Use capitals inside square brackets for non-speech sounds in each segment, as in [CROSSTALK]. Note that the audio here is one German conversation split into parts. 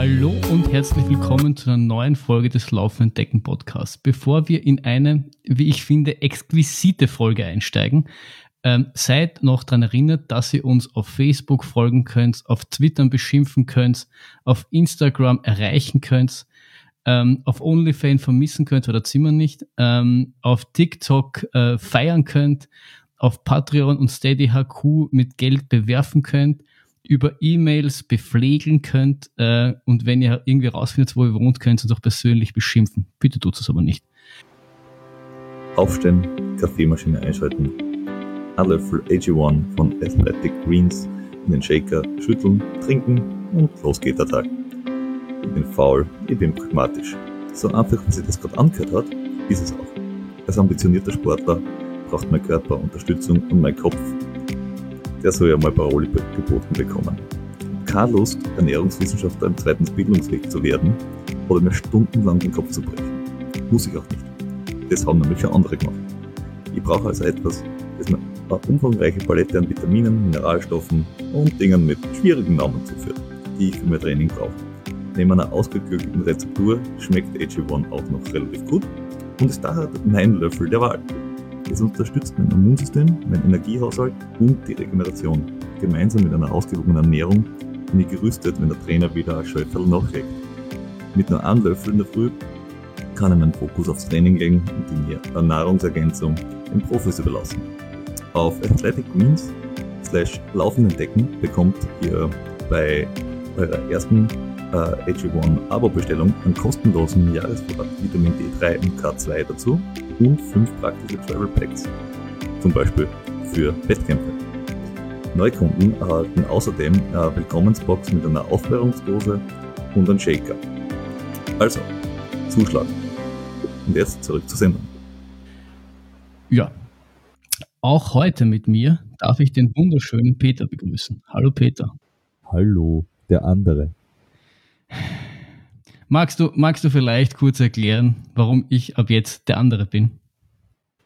Hallo und herzlich willkommen zu einer neuen Folge des Laufenden Decken Podcasts. Bevor wir in eine, wie ich finde, exquisite Folge einsteigen, ähm, seid noch daran erinnert, dass ihr uns auf Facebook folgen könnt, auf Twitter beschimpfen könnt, auf Instagram erreichen könnt, ähm, auf OnlyFans vermissen könnt oder Zimmer nicht, ähm, auf TikTok äh, feiern könnt, auf Patreon und Steady HQ mit Geld bewerfen könnt über E-Mails bepflegen könnt äh, und wenn ihr irgendwie rausfindet, wo ihr wohnt, könnt ihr uns auch persönlich beschimpfen. Bitte tut es aber nicht. Aufstehen, Kaffeemaschine einschalten, ein Löffel AG1 von Athletic Greens in den Shaker schütteln, trinken und los geht der Tag. Ich bin faul, ich bin pragmatisch. So einfach, wie sich das gerade angehört hat, ist es auch. Als ambitionierter Sportler braucht mein Körper Unterstützung und mein Kopf der soll ja mal Paroli geboten bekommen. Keine Lust, Ernährungswissenschaftler im zweiten Bildungsweg zu werden oder mir stundenlang den Kopf zu brechen. Muss ich auch nicht. Das haben nämlich schon andere gemacht. Ich brauche also etwas, das mir eine umfangreiche Palette an Vitaminen, Mineralstoffen und Dingen mit schwierigen Namen zuführt, die ich für mein Training brauche. Neben einer ausgeklügelten Rezeptur schmeckt AG1 auch noch relativ gut und ist daher mein Löffel der Wahl. Es unterstützt mein Immunsystem, mein Energiehaushalt und die Regeneration. Gemeinsam mit einer ausgewogenen Ernährung bin ich gerüstet, wenn der Trainer wieder ein Schäuferl nachlegt. Mit nur einem Löffel in der Früh kann ich meinen Fokus aufs Training legen und die Nahrungsergänzung den Profis überlassen. Auf Athletic Greens slash laufenden Decken bekommt ihr bei eurer ersten äh, AG1 Abo-Bestellung einen kostenlosen Jahresvorrat Vitamin D3 und K2 dazu und fünf praktische Travel Packs, zum Beispiel für Wettkämpfe. Neukunden erhalten außerdem eine Willkommensbox mit einer Aufklärungsdose und einem Shaker. Also, zuschlagen. Und jetzt zurück zur Sendung. Ja, auch heute mit mir darf ich den wunderschönen Peter begrüßen. Hallo Peter. Hallo, der andere. Magst du, magst du vielleicht kurz erklären, warum ich ab jetzt der andere bin?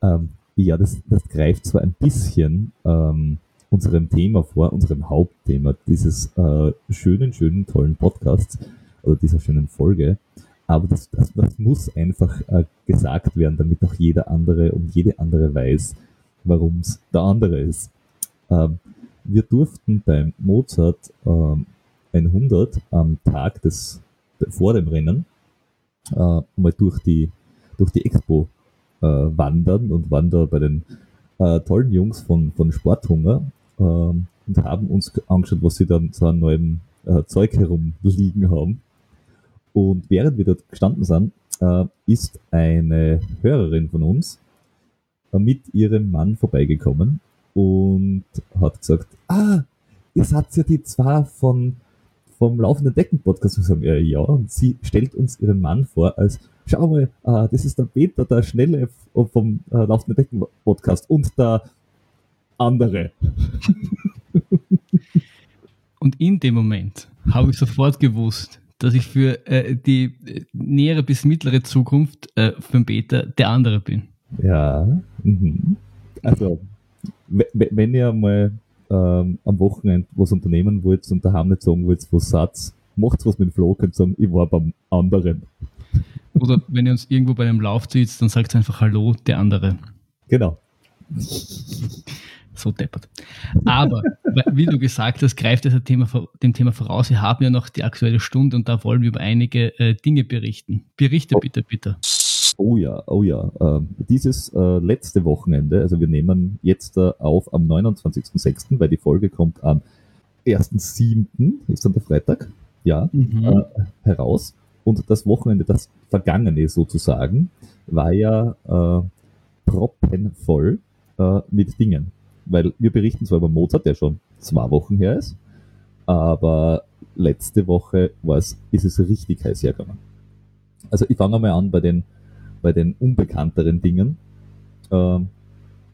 Ähm, ja, das, das greift zwar ein bisschen ähm, unserem Thema vor, unserem Hauptthema dieses äh, schönen, schönen, tollen Podcasts oder dieser schönen Folge, aber das, das, das muss einfach äh, gesagt werden, damit auch jeder andere und jede andere weiß, warum es der andere ist. Ähm, wir durften beim Mozart ähm, 100 am Tag des vor dem Rennen äh, mal durch die, durch die Expo äh, wandern und waren da bei den äh, tollen Jungs von, von Sporthunger äh, und haben uns angeschaut, was sie dann so an neuem äh, Zeug herumliegen haben. Und während wir dort gestanden sind, äh, ist eine Hörerin von uns äh, mit ihrem Mann vorbeigekommen und hat gesagt, ah, ihr seid ja die zwei von vom Laufenden Decken Podcast und sagen, ja, ja, und sie stellt uns ihren Mann vor als, schau mal, äh, das ist der Peter, der Schnelle vom äh, Laufenden Decken Podcast und der andere. und in dem Moment habe ich sofort gewusst, dass ich für äh, die äh, nähere bis mittlere Zukunft äh, für den Peter der andere bin. Ja, mhm. also wenn ihr mal ähm, am Wochenende was unternehmen wollt und daheim nicht sagen wollt, was Satz, macht's was mit dem Flo, könnt sagen, ich war beim anderen. Oder wenn ihr uns irgendwo bei einem Lauf sitzt, dann sagt einfach Hallo, der andere. Genau. So deppert. Aber, wie du gesagt hast, greift das Thema, dem Thema voraus. Wir haben ja noch die aktuelle Stunde und da wollen wir über einige äh, Dinge berichten. Berichte bitte, bitte. Oh ja, oh ja. Ähm, dieses äh, letzte Wochenende, also wir nehmen jetzt äh, auf am 29.06., weil die Folge kommt am 1.07., ist dann der Freitag, ja, mhm. äh, heraus. Und das Wochenende, das vergangene sozusagen, war ja proppenvoll mit Dingen. Weil wir berichten zwar über Mozart, der schon zwei Wochen her ist, aber letzte Woche war es, ist es richtig heiß hergegangen. Also ich fange mal an bei den bei den unbekannteren Dingen. Äh,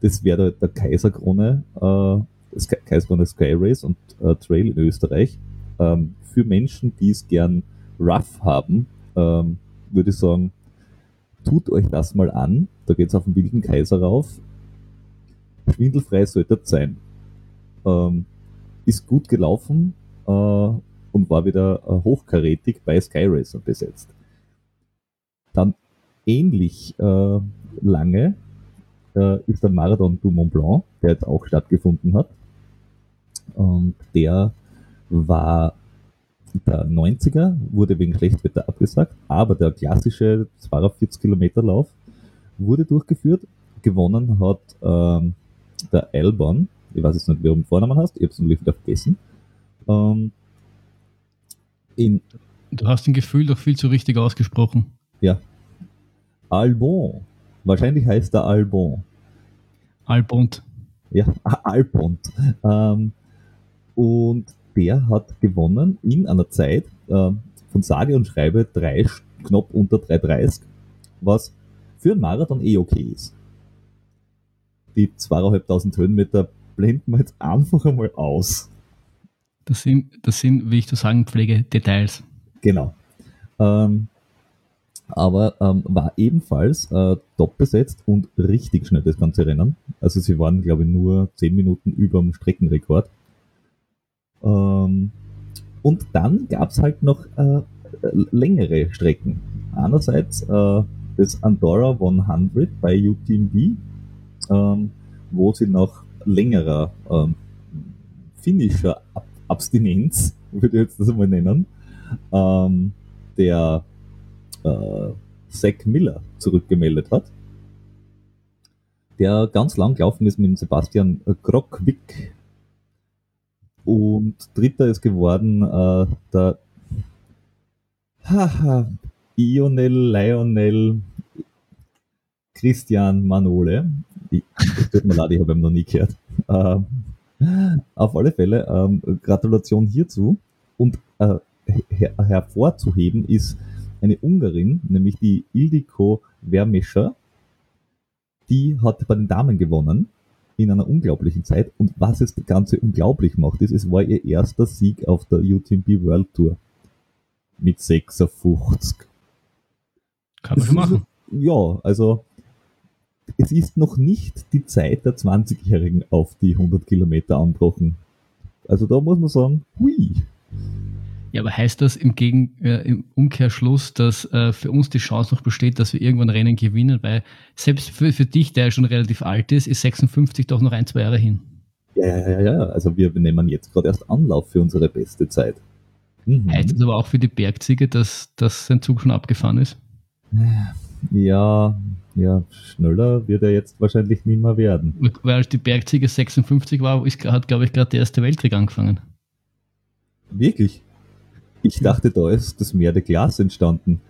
das wäre der, Kaiserkrone, äh, das Kaiserkrone Sky Race und äh, Trail in Österreich. Ähm, für Menschen, die es gern rough haben, ähm, würde ich sagen, tut euch das mal an. Da geht es auf den wilden Kaiser rauf. Schwindelfrei sollte das sein. Ähm, ist gut gelaufen. Äh, und war wieder äh, hochkarätig bei Sky Racer besetzt. Dann ähnlich äh, lange äh, ist der Marathon du Mont Blanc, der jetzt auch stattgefunden hat. Und der war der 90er, wurde wegen Schlechtwetter abgesagt, aber der klassische 42 Kilometer Lauf wurde durchgeführt. Gewonnen hat ähm, der Albon, ich weiß jetzt nicht, wie du den Vornamen hast, ich habe es natürlich wieder vergessen. Ähm, in, du hast den Gefühl doch viel zu richtig ausgesprochen. Ja. Albon. Wahrscheinlich heißt er Albon. Albont. Ja, [LAUGHS] Albont. Ähm, und der hat gewonnen in einer Zeit äh, von sage und schreibe drei, knapp unter 3,30, was für einen Marathon eh okay ist. Die zweieinhalbtausend Höhenmeter blenden wir jetzt einfach einmal aus. Das sind, das sind, wie ich zu sagen pflege, Details. Genau. Ähm, aber ähm, war ebenfalls äh, top besetzt und richtig schnell das ganze Rennen. Also sie waren, glaube ich, nur 10 Minuten über dem Streckenrekord. Ähm, und dann gab es halt noch äh, längere Strecken. Einerseits äh, das Andorra 100 bei UTMB, ähm, wo sie nach längerer ähm, finnischer Ab Abstinenz, [LAUGHS] würde ich jetzt das mal nennen, ähm, der äh, Zach Miller zurückgemeldet hat, der ganz lang gelaufen ist mit Sebastian Krockwick. Und dritter ist geworden äh, der haha, [LAUGHS] Ionel Lionel Christian Manole. Ich, tut mir leid, ich habe ihn noch nie gehört. Ähm, auf alle Fälle, ähm, Gratulation hierzu. Und äh, her hervorzuheben ist eine Ungarin, nämlich die Ildiko Vermescher. Die hat bei den Damen gewonnen in einer unglaublichen Zeit. Und was es das Ganze unglaublich macht, ist, es war ihr erster Sieg auf der UTMB World Tour. Mit 56. Kann man schon machen. Ja, also es ist noch nicht die Zeit der 20-Jährigen auf die 100 Kilometer anbrochen. Also da muss man sagen, hui. Ja, aber heißt das im, Gegen, äh, im Umkehrschluss, dass äh, für uns die Chance noch besteht, dass wir irgendwann Rennen gewinnen? Weil selbst für, für dich, der ja schon relativ alt ist, ist 56 doch noch ein, zwei Jahre hin. Ja, ja, ja, ja. Also wir nehmen jetzt gerade erst Anlauf für unsere beste Zeit. Mhm. Heißt das aber auch für die Bergziege, dass, dass sein Zug schon abgefahren ist? Ja, ja, schneller wird er jetzt wahrscheinlich nicht mehr werden. Weil die Bergziege 56 war, ist, hat, glaube ich, gerade der Erste Weltkrieg angefangen. Wirklich? Ich dachte, da ist das Meer der Glas entstanden.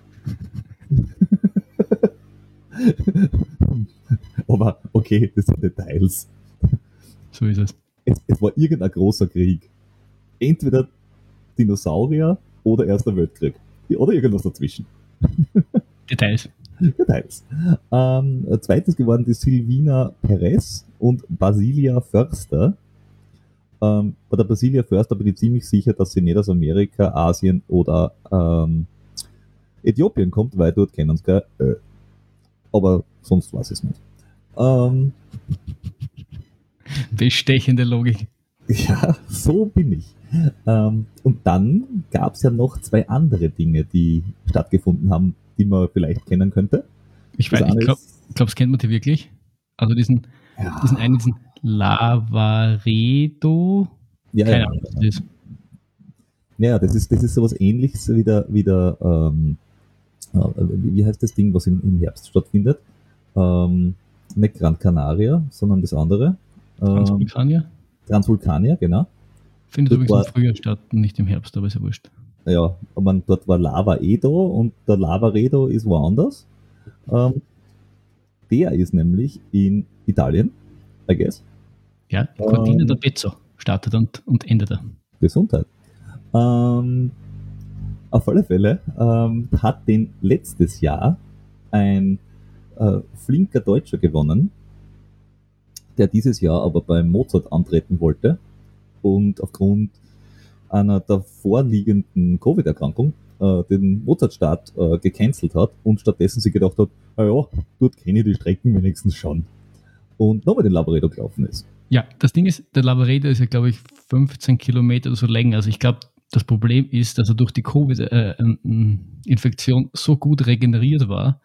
Aber okay, das sind Details. So ist es. es. Es war irgendein großer Krieg. Entweder Dinosaurier oder Erster Weltkrieg. Oder irgendwas dazwischen. Details. Details. Ähm, zweites geworden die Silvina Perez und Basilia Förster. Ähm, bei der Basilia Förster bin ich ziemlich sicher, dass sie nicht aus Amerika, Asien oder ähm, Äthiopien kommt, weil dort kennen sie kein äh. Aber sonst weiß ich es nicht. Ähm, Bestechende Logik. [LAUGHS] Ja, so bin ich. Ähm, und dann gab es ja noch zwei andere Dinge, die stattgefunden haben, die man vielleicht kennen könnte. Ich weiß, ich glaube, glaub, kennt man die wirklich. Also diesen, ja. diesen einen, diesen Lavaredo. Ja, Keine ja, Ahnung, was das ist. Ja, das ist, das ist sowas ähnliches wie der, wie der ähm, äh, wie heißt das Ding, was im, im Herbst stattfindet? Ähm, nicht Gran Canaria, sondern das andere. Ähm, Transvulkania? Transvulkania, genau. Findet übrigens war, im Frühjahr statt, nicht im Herbst, aber ist ja wurscht. Ja, aber dort war Lava Edo und der Lava Redo ist woanders. Ähm, der ist nämlich in Italien, I guess. Ja, Cortina ähm, der Pezzo startet und, und endet er. Gesundheit. Ähm, auf alle Fälle ähm, hat den letztes Jahr ein äh, flinker Deutscher gewonnen, der dieses Jahr aber beim Mozart antreten wollte und aufgrund einer davor liegenden Covid-Erkrankung äh, den Mozart-Start äh, gecancelt hat und stattdessen sich gedacht hat, naja, dort kenne ich die Strecken wenigstens schon. Und nochmal den Laboredo gelaufen ist. Ja, das Ding ist, der Laboredo ist ja, glaube ich, 15 Kilometer oder so länger. Also ich glaube, Das Problem ist, dass er durch die Covid-Infektion so gut regeneriert war,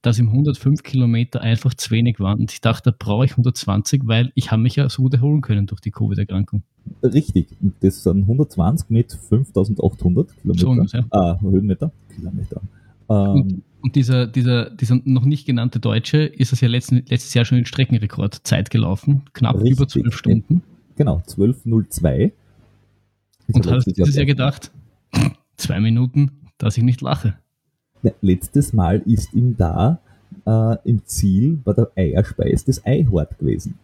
dass ihm 105 Kilometer einfach zu wenig waren. Und ich dachte, da brauche ich 120, weil ich habe mich ja so gut erholen können durch die Covid-Erkrankung. Richtig. Das sind 120 mit 5800 Kilometer. So ungefähr. Ah, Höhenmeter. Kilometer. Ähm, und dieser, dieser, dieser noch nicht genannte Deutsche ist es ja letzten, letztes Jahr schon in Streckenrekordzeit gelaufen. Knapp Richtig. über zwölf Stunden. genau, 1202. Ist Und hast letztes dieses Jahr gedacht, [LAUGHS] zwei Minuten, dass ich nicht lache. Ja, letztes Mal ist ihm da äh, im Ziel bei der Eierspeis das Eihort gewesen.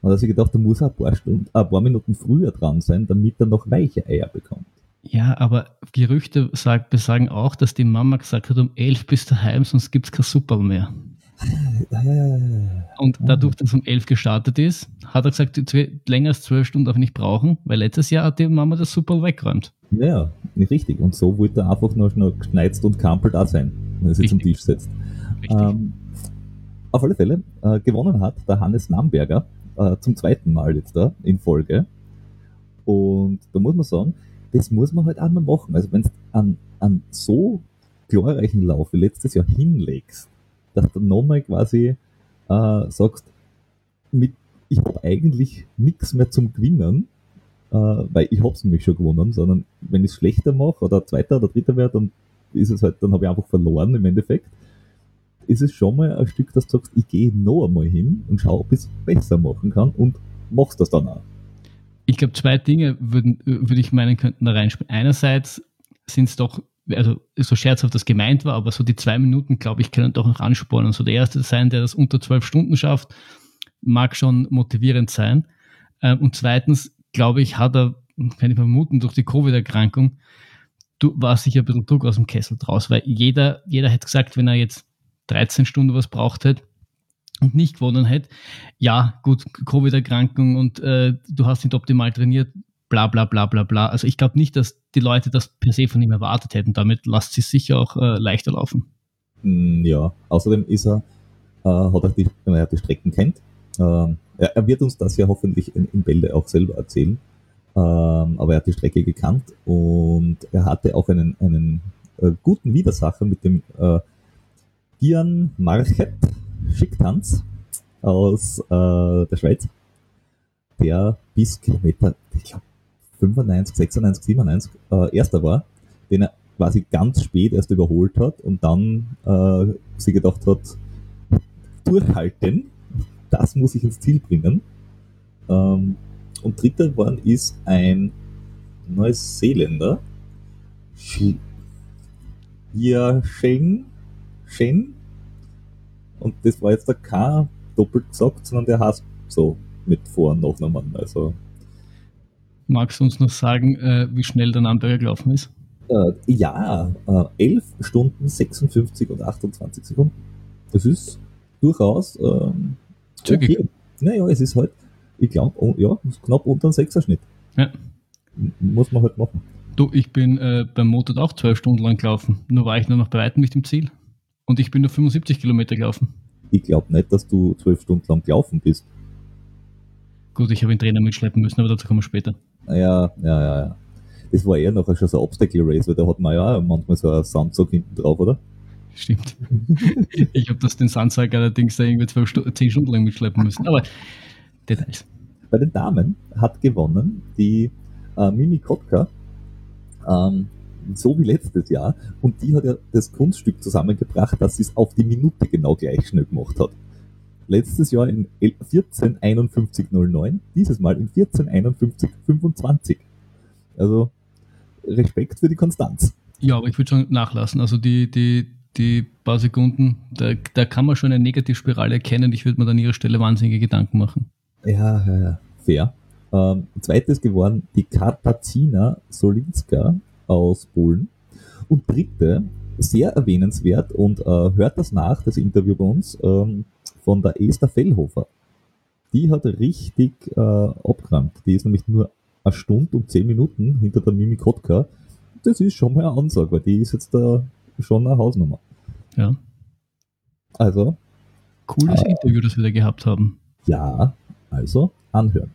Und da hat sich gedacht, da muss er ein paar, Stunden, ein paar Minuten früher dran sein, damit er noch weiche Eier bekommt. Ja, aber Gerüchte sag, besagen auch, dass die Mama gesagt hat, um elf bist du daheim, sonst gibt es kein Superl mehr. Und dadurch, dass um elf gestartet ist, hat er gesagt, länger als zwölf Stunden darf ich nicht brauchen, weil letztes Jahr hat die Mama das Superl weggeräumt. Ja, nicht richtig. Und so wollte er einfach nur noch geschneizt und kampelt da sein, wenn er sich zum. Tisch setzt. Ähm, auf alle Fälle äh, gewonnen hat der Hannes Namberger äh, zum zweiten Mal jetzt da in Folge. Und da muss man sagen, das muss man halt auch mal machen. Also wenn du an, an so glorreichen Lauf wie letztes Jahr hinlegst, dass du nochmal quasi äh, sagst, mit, ich habe eigentlich nichts mehr zum Gewinnen, äh, weil ich hab's nämlich schon gewonnen, sondern wenn ich es schlechter mache oder zweiter oder dritter werde, dann ist es halt, dann habe ich einfach verloren im Endeffekt. Ist es schon mal ein Stück, dass du sagst, ich gehe noch einmal hin und schaue, ob ich es besser machen kann und machst das dann auch. Ich glaube, zwei Dinge würden, würde ich meinen, könnten da reinspielen. Einerseits sind es doch, also so scherzhaft das gemeint war, aber so die zwei Minuten, glaube ich, können doch noch anspornen. So der Erste sein, der das unter zwölf Stunden schafft, mag schon motivierend sein. Ähm, Und zweitens, glaube ich, hat er, kann ich vermuten, durch die Covid-Erkrankung, war sicher ein bisschen Druck aus dem Kessel draus, weil jeder, jeder hätte gesagt, wenn er jetzt 13 Stunden was braucht hätte und nicht gewonnen hätte, ja, gut, Covid-Erkrankung und äh, du hast nicht optimal trainiert, bla bla bla bla bla. Also ich glaube nicht, dass die Leute das per se von ihm erwartet hätten. Damit lasst sie sicher auch äh, leichter laufen. Mm, Ja, außerdem ist er, äh, hat er die, er die Strecken kennt. Ähm, er, er wird uns das ja hoffentlich in, in Bälde auch selber erzählen. Ähm, aber er hat die Strecke gekannt und er hatte auch einen, einen äh, guten Widersacher mit dem äh, Gian Marchet Schicktanz aus äh, der Schweiz, der bis Kilometer, ich glaube, 95, 96, 97 äh, erster war, den er quasi ganz spät erst überholt hat und dann äh, sie gedacht hat, durchhalten, das muss ich ins Ziel bringen. Ähm, und dritter geworden ist ein Neuseeländer, Shi- Ja Sheng, Shen. Und das war jetzt der K doppelt gesagt, sondern der heißt so mit Vor- und Nachnamen. Also Magst du uns noch sagen, äh, wie schnell der Namberger gelaufen ist? Äh, ja, äh, 11 Stunden 56 und 28 Sekunden. Das ist durchaus ähm, Zügig. okay. Naja, es ist halt, ich glaube, oh, ja, knapp unter einem Sechserschnitt. Ja. Muss man halt machen. Du, ich bin äh, beim Motorrad auch zwölf Stunden lang gelaufen. Nur war ich nur noch bei weitem nicht im Ziel. Und ich bin nur 75 Kilometer gelaufen. Ich glaube nicht, dass du zwölf Stunden lang gelaufen bist. Gut, ich habe den Trainer mitschleppen müssen, aber dazu kommen wir später. Ja, ja, ja, ja. Das war eher noch schon so ein Obstacle Race, weil da hat man ja manchmal so einen Sandsack hinten drauf, oder? Stimmt. [LAUGHS] ich habe das den Sandsack allerdings da irgendwie 12 Stu 10 Stunden lang mitschleppen müssen. Aber Details. Bei den Damen hat gewonnen die äh, Mimi Kotka, ähm, so wie letztes Jahr. Und die hat ja das Kunststück zusammengebracht, dass sie es auf die Minute genau gleich schnell gemacht hat. Letztes Jahr in 145109, dieses Mal in 145125. Also Respekt für die Konstanz. Ja, aber ich würde schon nachlassen. Also die, die, die paar Sekunden, da, da kann man schon eine Negativspirale erkennen. Ich würde mir an ihrer Stelle wahnsinnige Gedanken machen. Ja, ja, ja. fair. Ähm, zweites geworden die Katarzyna Solinska aus Polen. Und dritte, sehr erwähnenswert und äh, hört das nach, das Interview bei uns, ähm, von der Esther Fellhofer. Die hat richtig äh, abgeräumt. Die ist nämlich nur eine Stunde und zehn Minuten hinter der Mimi Kotka. Das ist schon mal eine Ansage, weil die ist jetzt da schon eine Hausnummer. Ja. Also, Cooles Ah. Interview, das wir da gehabt haben. ja, also anhören.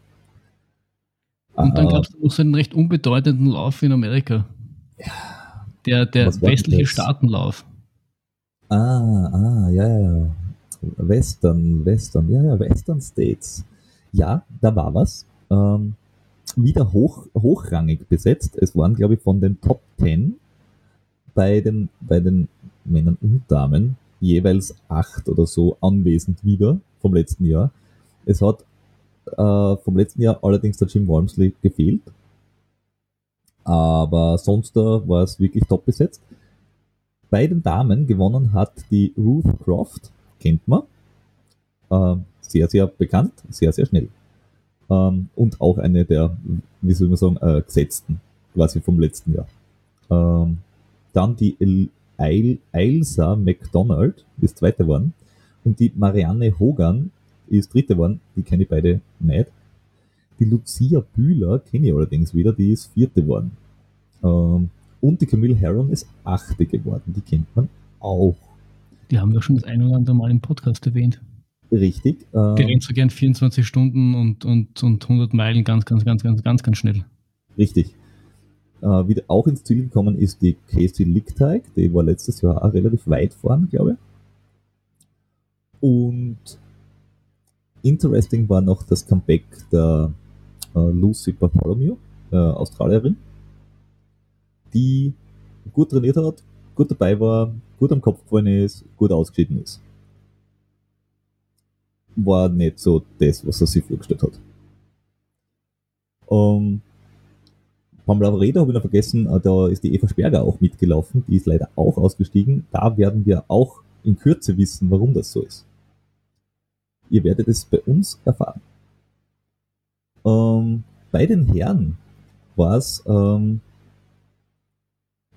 Und dann gab es noch so einen recht unbedeutenden Lauf in Amerika. Der, der westliche? Staatenlauf. Ah, ah, ja, ja. Western, Western, ja, ja, Western States. Ja, da war was. Ähm, wieder hoch, hochrangig besetzt. Es waren, glaube ich, von den Top 10 bei den, bei den Männern und Damen jeweils acht oder so anwesend wieder vom letzten Jahr. Es hat äh, vom letzten Jahr allerdings der Jim Walmsley gefehlt. Aber sonst da war es wirklich top besetzt. Bei den Damen gewonnen hat die Ruth Croft, kennt man. Äh, sehr, sehr bekannt, sehr, sehr schnell. Ähm, und auch eine der, wie soll man sagen, äh, gesetzten, quasi vom letzten Jahr. Ähm, dann die El Elsa McDonald ist zweite geworden. Und die Marianne Hogan ist dritte geworden. Die kenne ich beide nicht. Die Lucia Bühler kenne ich allerdings wieder, die ist vierte geworden. Ähm, und die Camille Herron ist achte geworden, die kennt man auch. Die haben wir schon das ein oder andere Mal im Podcast erwähnt. Richtig. Die Ähm, rennen so gern 24 Stunden und, und, und 100 Meilen ganz, ganz, ganz, ganz, ganz, ganz schnell. richtig. Äh, wieder auch ins Ziel gekommen ist die Casey Lickteig, die war letztes Jahr auch relativ weit vorn, glaube ich. Und interesting war noch das Comeback der Lucy Bartholomew, äh, Australierin, die gut trainiert hat, gut dabei war, gut am Kopf gefallen ist, gut ausgeschieden ist. War nicht so das, was er sich vorgestellt hat. Ähm, Pamela Reda habe ich noch vergessen, äh, da ist die Eva Sperger auch mitgelaufen, die ist leider auch ausgestiegen. Da werden wir auch in Kürze wissen, warum das so ist. Ihr werdet es bei uns erfahren. Ähm, bei den Herren war es ähm,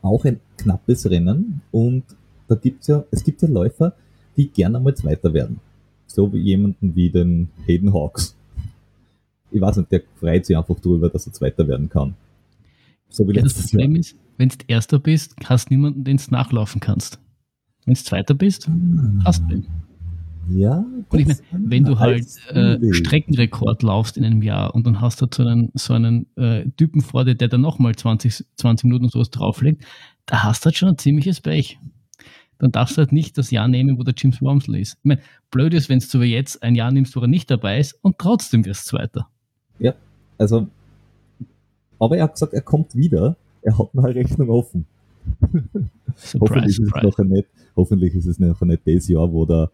auch ein knappes Rennen und da gibt's ja, es gibt ja Läufer, die gerne einmal Zweiter werden. So wie jemanden wie den Hayden Hawks. Ich weiß nicht, der freut sich einfach drüber, dass er Zweiter werden kann. So wie Ja, das letztes Jahr. Problem ist, wenn du Erster bist, hast du niemanden, den du nachlaufen kannst. Wenn du Zweiter bist, hast du ihn. Ja. Und ich meine, wenn du halt äh. Streckenrekord laufst in einem Jahr und dann hast du so einen, so einen äh, Typen vor dir, der dann nochmal 20, 20 Minuten und sowas drauflegt, da hast du halt schon ein ziemliches Pech. Dann darfst du halt nicht das Jahr nehmen, wo der James Wormsley ist. Ich meine, blöd ist, wenn du jetzt ein Jahr nimmst, wo er nicht dabei ist und trotzdem wirst du Zweiter. Also, aber er hat gesagt, er kommt wieder. Er hat noch eine Rechnung offen. Surprise, hoffentlich, ist es surprise. nachher nicht, hoffentlich ist es nachher nicht das Jahr, wo der,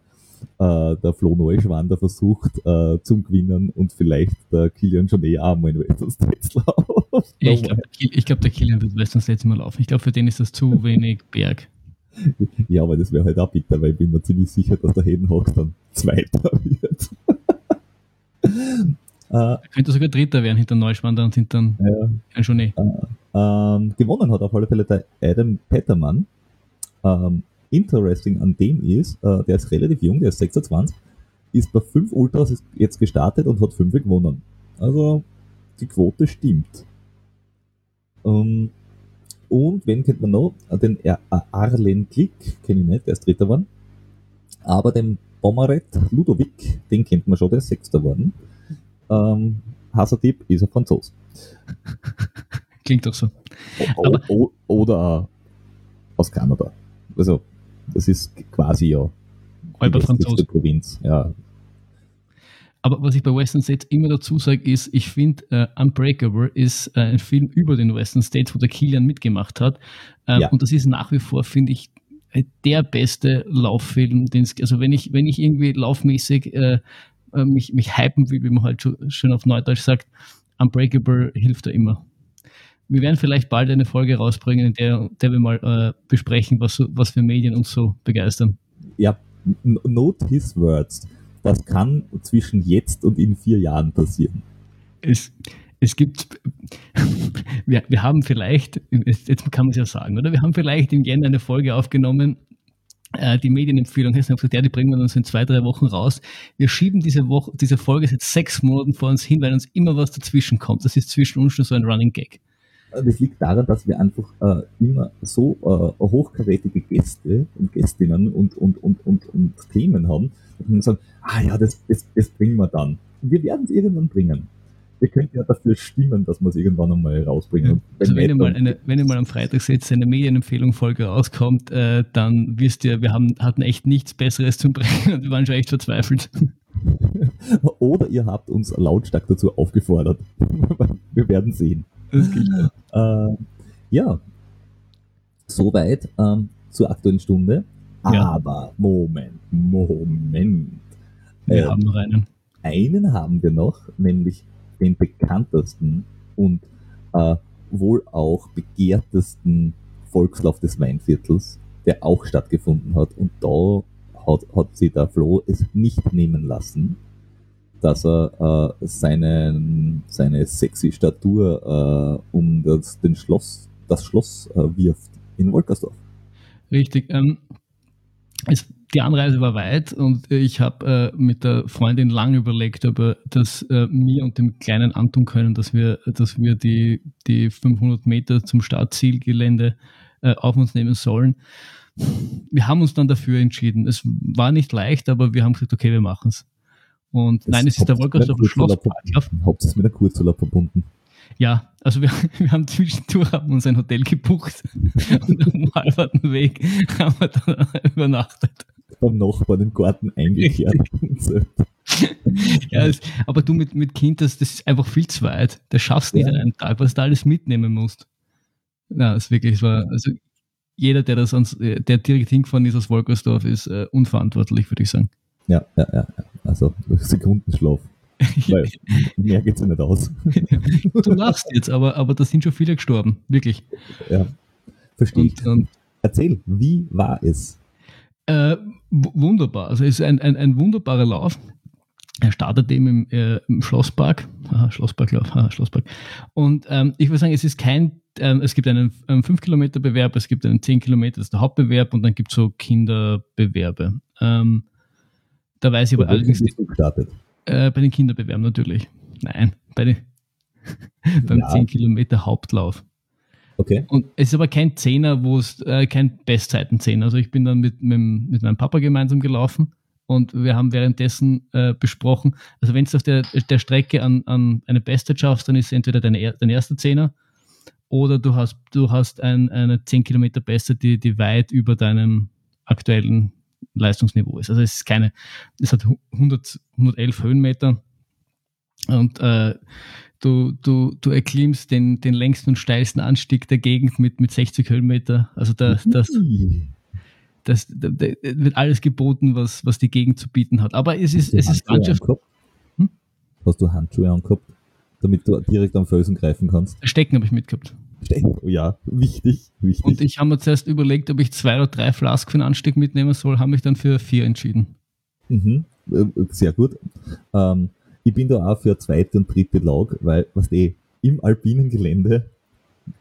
äh, der Flo Neuschwander versucht äh, zum Gewinnen und vielleicht der Kilian schon eh einmal in Western States. Ja, ich glaube, glaub, der Kilian wird Western States immer laufen. Ich glaube, für den ist das zu wenig Berg. Ja, aber das wäre halt auch bitter, weil ich bin mir ziemlich sicher, dass der Hayden Hawks dann Zweiter wird. [LAUGHS] äh, Er könnte sogar Dritter werden hinter Neuschwander und hinter ja, Jonet. Ähm, gewonnen hat auf alle Fälle der Adam Pettermann. Ähm, interesting an dem ist, äh, der ist relativ jung, der ist 26, ist bei 5 Ultras jetzt gestartet und hat 5 gewonnen. Also die Quote stimmt. Ähm, und wen kennt man noch? Äh, Den äh, Arlen Klick, kenne ich nicht, der ist Dritter geworden. Aber den Bomaret Ludovic, den kennt man schon, der ist Sechster geworden. Ähm, Hassertipp ist ein Franzos. Klingt doch so. O o oder aus Kanada. Also, das ist quasi ja Halber Franzose. Provinz. Ja, Aber was ich bei Western States immer dazu sage, ist, ich finde, äh, Unbreakable ist äh, ein Film über den Western States, wo der Kilian mitgemacht hat. Ähm, Ja. Und das ist nach wie vor, finde ich, äh, der beste Lauffilm, den es, also wenn ich, wenn ich irgendwie laufmäßig äh, mich, mich hypen will, wie man halt schon schön auf Neudeutsch sagt, Unbreakable hilft da immer. Wir werden vielleicht bald eine Folge rausbringen, in der, der wir mal äh, besprechen, was, was für Medien uns so begeistern. ja note his words. Das kann zwischen jetzt und in vier Jahren passieren. es, es gibt, [LAUGHS] wir, wir haben vielleicht, jetzt kann man es ja sagen, oder? Wir haben vielleicht im Jänner eine Folge aufgenommen, äh, die Medienempfehlung haben gesagt, ja, die bringen wir uns in zwei, drei Wochen raus. Wir schieben diese Woche, diese Folge seit sechs Monaten vor uns hin, weil uns immer was dazwischen kommt. Das ist zwischen uns schon so ein Running Gag. Das liegt daran, dass wir einfach äh, immer so äh, hochkarätige Gäste und Gästinnen und, und, und, und, und Themen haben, dass wir sagen, ah ja, das, das, das bringen wir dann. Wir werden es irgendwann bringen. ihr könnt ja dafür stimmen, dass wir es irgendwann einmal rausbringen. Ja. Also wenn ihr, mal eine, wenn ihr mal am Freitag seht, eine Medienempfehlung-Folge rauskommt, äh, dann wisst ihr, wir haben, hatten echt nichts Besseres zum Bringen und wir waren schon echt verzweifelt. [LAUGHS] Oder ihr habt uns lautstark dazu aufgefordert. [LAUGHS] wir werden sehen. Das geht äh, ja, soweit ähm, zur aktuellen Stunde. Ja. Aber Moment, Moment. Wir ähm, haben noch einen. Einen haben wir noch, nämlich den bekanntesten und äh, wohl auch begehrtesten Volkslauf des Weinviertels, der auch stattgefunden hat. Und da hat, hat sich der Flo es nicht nehmen lassen, dass er äh, seinen, seine sexy Statur äh, um das, den Schloss, das Schloss äh, wirft in Wolkersdorf. Richtig. Ähm, es, die Anreise war weit und ich habe äh, mit der Freundin lang überlegt, ob wir das äh, mir und dem Kleinen antun können, dass wir, dass wir die, die 500 Meter zum Startzielgelände äh, auf uns nehmen sollen. Wir haben uns dann dafür entschieden. Es war nicht leicht, aber wir haben gesagt, okay, wir machen es. Und das nein, es ist der Wolkersdorfer Schlossparklauf. Hauptsache mit einer Kurzurlaub verbunden. Ja, also wir, [LAUGHS] wir haben zwischendurch haben uns ein Hotel gebucht [LAUGHS] und am halben Weg haben wir dann [LAUGHS] übernachtet. Beim Nachbarn im Garten eingekehrt. ja, es, aber du mit, mit Kind, das, das ist einfach viel zu weit. Das schaffst du ja. nicht an einem Tag, was du alles mitnehmen musst. Na, ist wirklich, es war, also jeder, der das ans, der direkt hingefahren ist aus Wolkersdorf, ist äh, unverantwortlich, würde ich sagen. Ja, ja, ja. Also [LAUGHS] Sekundenschlaf. Weil [LAUGHS] mehr geht es ja nicht aus. [LAUGHS] du lachst jetzt, aber, aber da sind schon viele gestorben, wirklich. Ja, verstehe. Und, und, Erzähl, wie war es? Äh, wunderbar. Also es ist ein, ein, ein wunderbarer Lauf. Er startet eben im, äh, im Schlosspark. Aha, Schlossparklauf, aha, Schlosspark. Und ähm, ich würde sagen, es ist kein, ähm, es gibt einen, einen 5-Kilometer-Bewerb, es gibt einen 10 Kilometer, das ist der Hauptbewerb und dann gibt es so Kinderbewerbe. Ähm, da weiß ich aber allerdings nicht. Gestartet. Äh, bei den Kinderbewerben natürlich. Nein, bei den, [LAUGHS] beim ja. 10 Kilometer Hauptlauf. Okay. Und es ist aber kein Zehner, wo es äh, kein Bestzeiten-Zehner. Also ich bin dann mit, mit, mit meinem Papa gemeinsam gelaufen und wir haben währenddessen äh, besprochen, also wenn du auf der, der Strecke an, an eine Bestzeit schaffst, dann ist es entweder deine, dein erster Zehner oder du hast, du hast ein, eine 10 Kilometer Bestzeit, die, die weit über deinem aktuellen Leistungsniveau ist. Also es ist keine, es hat 100, 111 Höhenmeter und äh, du, du, du erklimmst den, den längsten und steilsten Anstieg der Gegend mit, mit 60 Höhenmeter. Also da, das, das, da, da wird alles geboten, was, was die Gegend zu bieten hat. Aber es ist, es ist Landschaft. Hm? Hast du Handschuhe angehabt, damit du direkt am Felsen greifen kannst? Stecken habe ich mitgehabt. Oh ja, wichtig, wichtig. Und ich habe mir zuerst überlegt, ob ich zwei oder drei Flask für den Anstieg mitnehmen soll, habe mich dann für vier entschieden. Mhm, äh, sehr gut. Ähm, ich bin da auch für zweite und dritte Log, weil, was eh, im alpinen Gelände,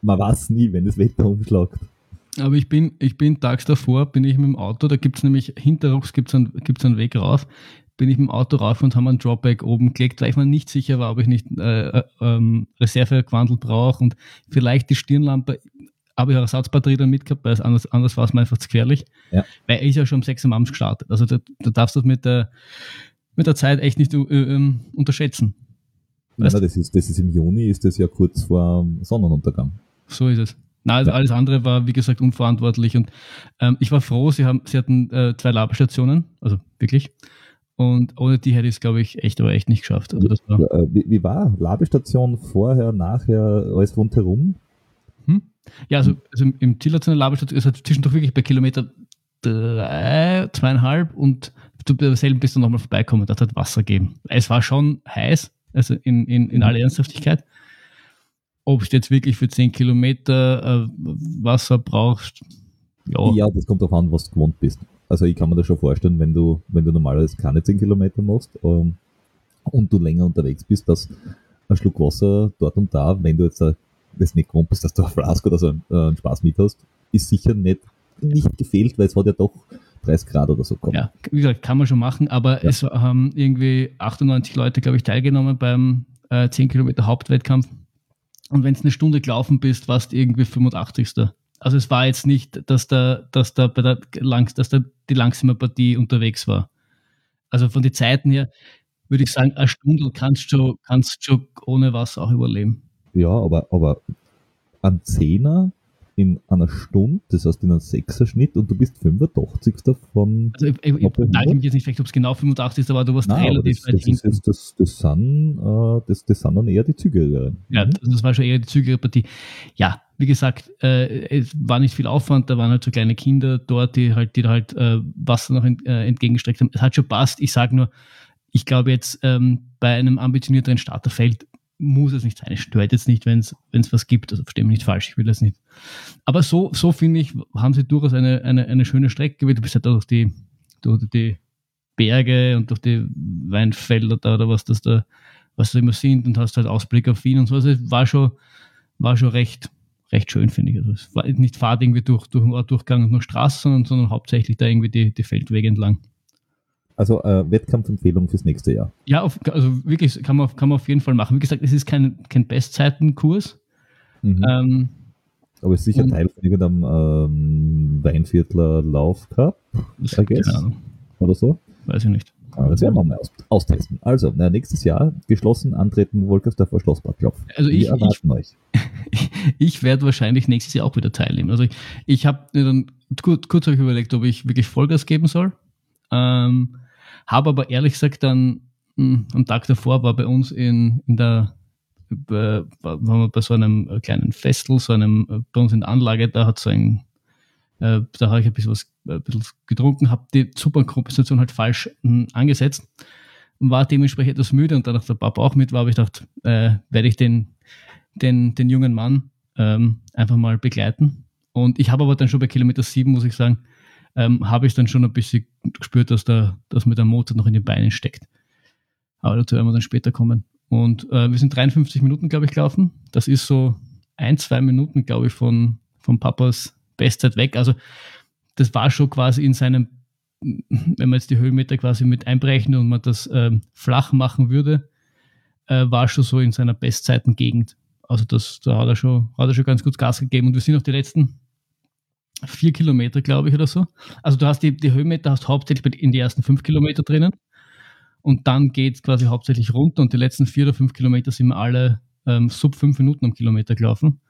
man weiß nie, wenn das Wetter umschlagt. Aber ich bin, ich bin tags davor, bin ich mit dem Auto, da gibt es nämlich, hinterrucks gibt es einen, gibt's einen Weg rauf, bin ich mit dem Auto rauf und haben einen Dropback oben gelegt, weil ich mir nicht sicher war, ob ich nicht äh, äh, ähm, Reservegewandel brauche und vielleicht die Stirnlampe, habe ich eine Ersatzbatterie dann mitgehabt, weil anders, anders war es mir einfach zu gefährlich. Ja. Weil er ist ja schon um 6 Uhr abends gestartet. Also da, da darfst du das mit der, mit der Zeit echt nicht äh, ähm, unterschätzen. Nein, nein, das ist, das ist im Juni, ist das ja kurz vor Sonnenuntergang. So ist es. Nein, also alles andere war, wie gesagt, unverantwortlich. Und ähm, ich war froh, sie, haben, sie hatten äh, zwei Laberstationen, also wirklich. Und ohne die hätte ich es, glaube ich, echt, aber echt nicht geschafft. Also war äh, wie, wie, war Labestation vorher, nachher, alles rundherum? Hm? Ja, also, also im Ziel hat es eine Labestation, es hat zwischendurch wirklich bei Kilometer drei, zweieinhalb und du bei selben bist du nochmal vorbeikommen, das hat Wasser gegeben. Es war schon heiß, also in, in, in aller Ernsthaftigkeit. Ob du jetzt wirklich für 10 Kilometer äh, Wasser brauchst, ja. Ja, das kommt darauf an, was du gewohnt bist. Also ich kann mir das schon vorstellen, wenn du, wenn du normalerweise keine 10 Kilometer machst ähm, und du länger unterwegs bist, dass ein Schluck Wasser dort und da, wenn du jetzt äh, das nicht gewohnt bist, dass du eine Flaske oder so einen, äh, einen Spaß mit hast, ist sicher nicht, nicht gefehlt, weil es hat ja doch 30 Grad oder so gekommen. Ja, wie gesagt, kann man schon machen, aber ja. es haben irgendwie 98 Leute, glaube ich, teilgenommen beim äh, 10 Kilometer Hauptwettkampf. Und wenn es eine Stunde gelaufen bist, warst du irgendwie 85. Also es war jetzt nicht, dass da, dass da bei der Langs, dass da die langsame Partie unterwegs war. Also von den Zeiten her, würde ich sagen, eine Stunde kannst du kannst schon ohne Wasser auch überleben. Ja, aber, aber ein Zehner in einer Stunde, das heißt in einem Sechserschnitt und du bist 85 davon. Also ich, ich, ich nagel mich jetzt nicht, ob es genau 85 ist, aber du warst Nein, relativ das, weit das, ist hinten. jetzt, das, das, sind, äh, das, das sind dann eher die Zügigeren. Ja, das, das war schon eher die zügige Partie. Ja, wie gesagt, äh, es war nicht viel Aufwand, da waren halt so kleine Kinder dort, die halt, die da halt äh, Wasser noch ent, äh, entgegengestreckt haben. Es hat schon passt. Ich sage nur, ich glaube jetzt ähm, bei einem ambitionierteren Starterfeld muss es nicht sein. Es stört jetzt nicht, wenn es was gibt. Also verstehe mich nicht falsch, ich will das nicht. Aber so, so finde ich, haben sie durchaus eine, eine, eine schöne Strecke gewählt. Du bist halt durch die, durch die Berge und durch die Weinfelder da oder was das da, was das immer sind und hast halt Ausblick auf Wien und so. Also war schon, war schon recht, recht schön, finde ich. Also es war nicht Fahrt irgendwie durch, durch einen Ortdurchgang und nur Straßen, sondern, sondern hauptsächlich da irgendwie die, die Feldwege entlang. Also äh, Wettkampfempfehlung fürs nächste Jahr. Ja, auf, also wirklich kann man, kann man auf jeden Fall machen. Wie gesagt, es ist kein, kein Bestzeitenkurs. Mhm. Ähm, aber es ist sicher und- Teil von irgendeinem ähm, Weinviertler Laufcup I guess. oder so. weiß ich nicht. Aber das werden wir mal aus, austesten. Also, na, nächstes Jahr geschlossen antreten Wolkersdorfer Schlossparkklopf. Also Wir ich, ich, erwarten euch. [LAUGHS] ich werde wahrscheinlich nächstes Jahr auch wieder teilnehmen. Also ich, ich habe mir dann kurz, kurz hab ich überlegt, ob ich wirklich Vollgas geben soll. Ähm, habe aber ehrlich gesagt dann mh, am Tag davor war bei uns in, in der bei, waren wir bei so einem äh, kleinen Festel, so einem äh, bei uns in der Anlage, da hat so ein äh, da habe ich ein bisschen was äh, ein bisschen getrunken, habe die Superkompensation halt falsch mh, angesetzt und war dementsprechend etwas müde und dann nach der Papa auch mit war, habe ich gedacht, äh, werde ich den den, den jungen Mann ähm, einfach mal begleiten. Und ich habe aber dann schon bei Kilometer 7, muss ich sagen, ähm, habe ich dann schon ein bisschen gespürt, dass, da, dass mir der Motor noch in den Beinen steckt. Aber dazu werden wir dann später kommen. Und äh, wir sind 53 Minuten, glaube ich, gelaufen. Das ist so ein, zwei Minuten, glaube ich, von, von Papas Bestzeit weg. Also das war schon quasi in seinem, wenn man jetzt die Höhenmeter quasi mit einberechnet und man das ähm, flach machen würde, äh, war schon so in seiner Bestzeitengegend. Also das, da hat er, schon, hat er schon ganz gut Gas gegeben. Und wir sind noch die letzten vier Kilometer, glaube ich, oder so. Also du hast die, die Höhenmeter hast hauptsächlich in die ersten fünf Kilometer drinnen. Und dann geht es quasi hauptsächlich runter und die letzten vier oder fünf Kilometer sind wir alle ähm, sub fünf Minuten am Kilometer gelaufen.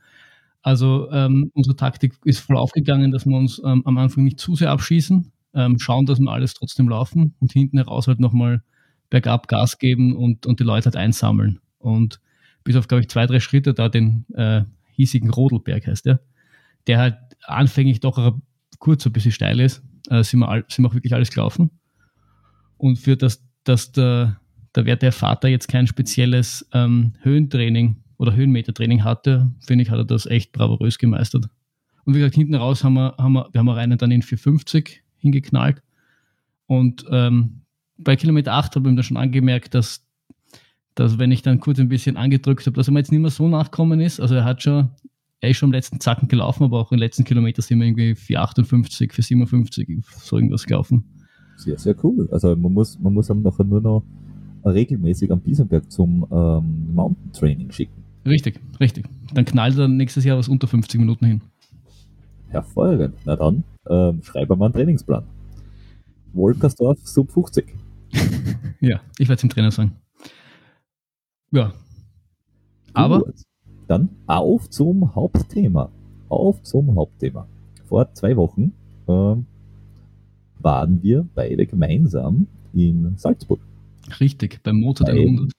Also ähm, unsere Taktik ist voll aufgegangen, dass wir uns ähm, am Anfang nicht zu sehr abschießen, ähm, schauen, dass wir alles trotzdem laufen und hinten heraus halt nochmal bergab Gas geben und, und die Leute halt einsammeln. Und bis auf, glaube ich, zwei, drei Schritte da den äh, hiesigen Rodelberg heißt der, der halt anfänglich doch kurz ein bisschen steil ist, äh, sind, wir all, sind wir auch wirklich alles gelaufen. Und für das, dass der, der werte Vater jetzt kein spezielles ähm, Höhentraining oder Höhenmetertraining hatte, finde ich, hat er das echt bravourös gemeistert. Und wie gesagt, hinten raus haben wir, haben wir, wir haben auch einen dann in 450 hingeknallt. Und ähm, bei Kilometer 8 habe ich ihm dann schon angemerkt, dass, dass wenn ich dann kurz ein bisschen angedrückt habe, dass er mir jetzt nicht mehr so nachkommen ist. Also er hat schon, er ist schon am letzten Zacken gelaufen, aber auch im letzten Kilometer sind wir irgendwie 458, 457, so irgendwas gelaufen. Sehr, sehr cool. Also man muss, man muss ihm nachher nur noch regelmäßig am Biesenberg zum ähm, Mountain Training schicken. Richtig, richtig. Dann knallt er nächstes Jahr was unter 50 Minuten hin. Hervorragend. Na dann, ähm, schreiben wir einen Trainingsplan. Wolkersdorf sub 50. [LAUGHS] Ja, ich werde es dem Trainer sagen. Ja. Aber Gut. Dann auf zum Hauptthema. Auf zum Hauptthema. Vor zwei Wochen ähm, waren wir beide gemeinsam in Salzburg. richtig, beim Mozart Bei- 100.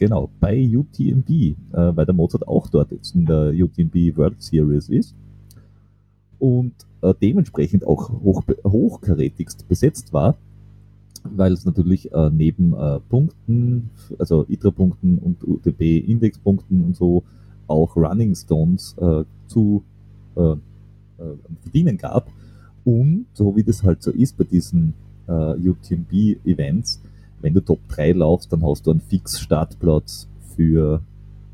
Genau, bei UTMB, äh, weil der Mozart auch dort jetzt in der UTMB World Series ist und äh, dementsprechend auch hoch, hochkarätigst besetzt war, weil es natürlich äh, neben äh, Punkten, also ITRA-Punkten und UTB-Indexpunkten und so auch Running Stones äh, zu äh, verdienen gab. Und so wie das halt so ist bei diesen UTMB-Events, wenn du Top 3 laufst, dann hast du einen Fix-Startplatz für,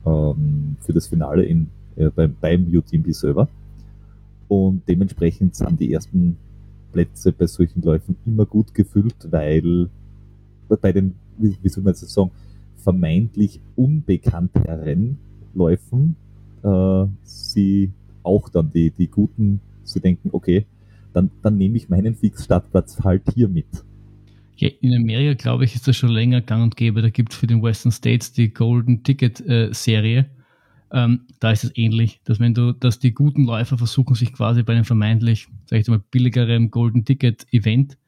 ähm, für das Finale in, äh, beim, beim UTMB selber. Und dementsprechend sind die ersten Plätze bei solchen Läufen immer gut gefüllt, weil bei den, wie, wie soll man jetzt sagen, vermeintlich unbekannteren Läufen äh, sie auch dann die, die guten, sie denken, okay, dann, dann nehme ich meinen Fix-Startplatz halt hier mit. In Amerika, glaube ich, ist das schon länger gang und gäbe. Da gibt es für den Western States die Golden Ticket äh, Serie. Ähm, da ist es ähnlich, dass wenn du, dass die guten Läufer versuchen, sich quasi bei einem vermeintlich, sag ich mal, billigeren Golden Ticket Event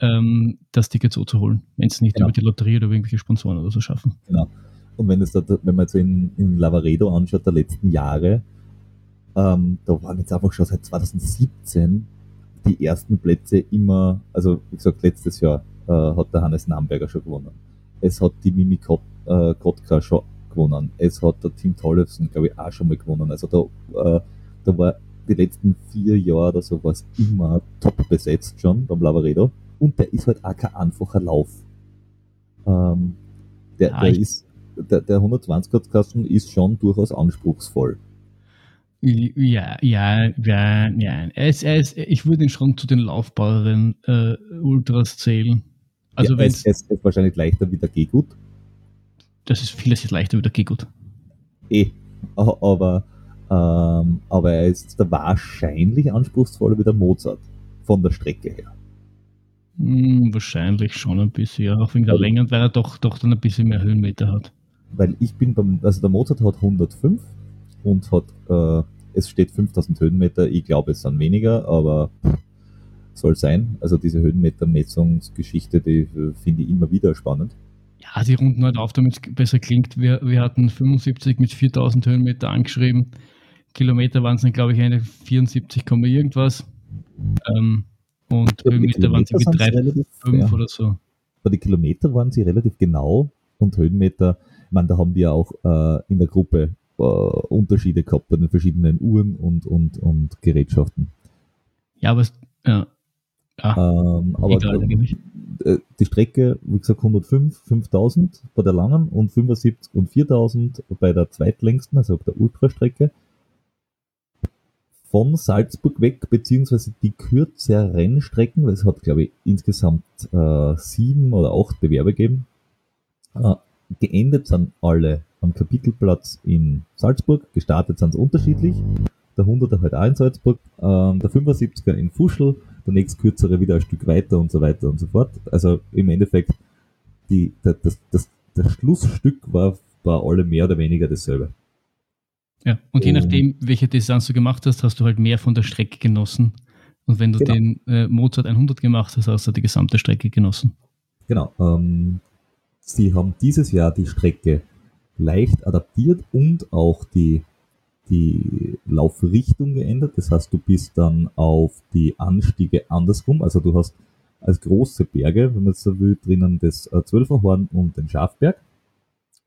ähm, das Ticket so zu holen, wenn es nicht genau. über die Lotterie oder irgendwelche Sponsoren oder so schaffen. Genau. Und wenn, es da, wenn man jetzt in, in Lavaredo anschaut, der letzten Jahre, ähm, da waren jetzt einfach schon seit 2017 die ersten Plätze immer, also wie gesagt, letztes Jahr äh, hat der Hannes Namberger schon gewonnen. Es hat die Mimi Kot, äh, Kotka schon gewonnen. Es hat der Tim Tollefson, glaube ich, auch schon mal gewonnen. Also da, äh, da war die letzten vier Jahre oder so was immer top besetzt schon beim Lavaredo. Und der ist halt auch kein einfacher Lauf. Ähm, der, ja, der ist der, der 120 Grad Kasten ist schon durchaus anspruchsvoll. Ja, ja, ja, ja. Es, es, ich würde ihn schon zu den laufbaren äh, Ultras zählen. Also ja, es, ist wahrscheinlich leichter wie der G-Gut. Das ist vieles leichter wie der G-Gut. Eh, aber, ähm, aber er ist der wahrscheinlich anspruchsvoller wie der Mozart von der Strecke her. Hm, wahrscheinlich schon ein bisschen, ja, auch wegen der Länge, weil er doch, doch dann ein bisschen mehr Höhenmeter hat weil ich bin beim, also der Mozart hat 105 und hat, äh, es steht 5000 Höhenmeter, ich glaube es sind weniger, aber soll sein. Also diese Höhenmeter-Messungsgeschichte, die finde ich immer wieder spannend. Ja, die runden halt auf, damit es besser klingt. Wir, wir hatten 75 mit 4000 Höhenmeter angeschrieben. Kilometer waren es dann, glaube ich, eine 74, irgendwas. Ähm, und Höhenmeter waren sie mit 3,5 ja. oder so. Bei den Kilometer waren sie relativ genau und Höhenmeter ich meine, da haben wir auch äh, in der Gruppe äh, Unterschiede gehabt bei den verschiedenen Uhren und, und, und Gerätschaften. Ja, aber, ja. Ja ähm, aber äh, die Strecke, wie gesagt, 105, 5000 bei der langen und 75 und 4000 bei der zweitlängsten, also auf der Ultrastrecke. Von Salzburg weg, beziehungsweise die kürzeren Strecken, weil es hat, glaube ich, insgesamt äh, sieben oder acht Bewerbe gegeben, äh, Geendet sind alle am Kapitelplatz in Salzburg, gestartet sind sie unterschiedlich. Der 100er halt auch in Salzburg, ähm, der 75er in Fuschel, der nächst kürzere wieder ein Stück weiter und so weiter und so fort. Also im Endeffekt, die, das, das, das, Schlussstück war bei alle mehr oder weniger dasselbe. Ja, und je nachdem, welche Distanz du gemacht hast, hast du halt mehr von der Strecke genossen. Und wenn du genau. den äh, Mozart 100 gemacht hast, hast du die gesamte Strecke genossen. Genau. Ähm, Sie haben dieses Jahr die Strecke leicht adaptiert und auch die, die Laufrichtung geändert. Das heißt, du bist dann auf die Anstiege andersrum. Also du hast als große Berge, wenn man so will, drinnen das äh, Zwölferhorn und den Schafberg.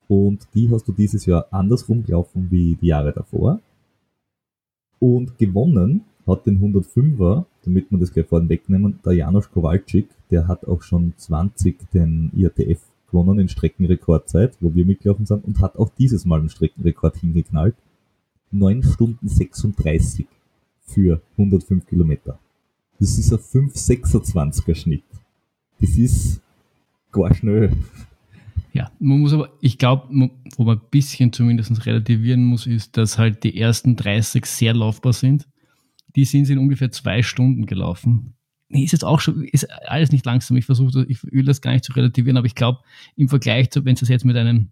Und die hast du dieses Jahr andersrum gelaufen wie die Jahre davor. Und gewonnen hat den 105er, damit man das gleich vorne wegnehmen, der Janusz Kowalczyk, der hat auch schon 20 den IATF gewonnen in Streckenrekordzeit, wo wir mitgelaufen sind, und hat auch dieses Mal einen Streckenrekord hingeknallt. 9 Stunden 36 für 105 Kilometer. Das ist ein 5,26er Schnitt. Das ist gar schnell. Ja, man muss aber, ich glaube, wo man ein bisschen zumindest relativieren muss, ist, dass halt die ersten 30 sehr laufbar sind. Die sind in ungefähr zwei Stunden gelaufen nee, ist jetzt auch schon, ist alles nicht langsam. Ich versuche, ich will das gar nicht zu relativieren, aber ich glaube, im Vergleich zu, wenn du das jetzt mit einem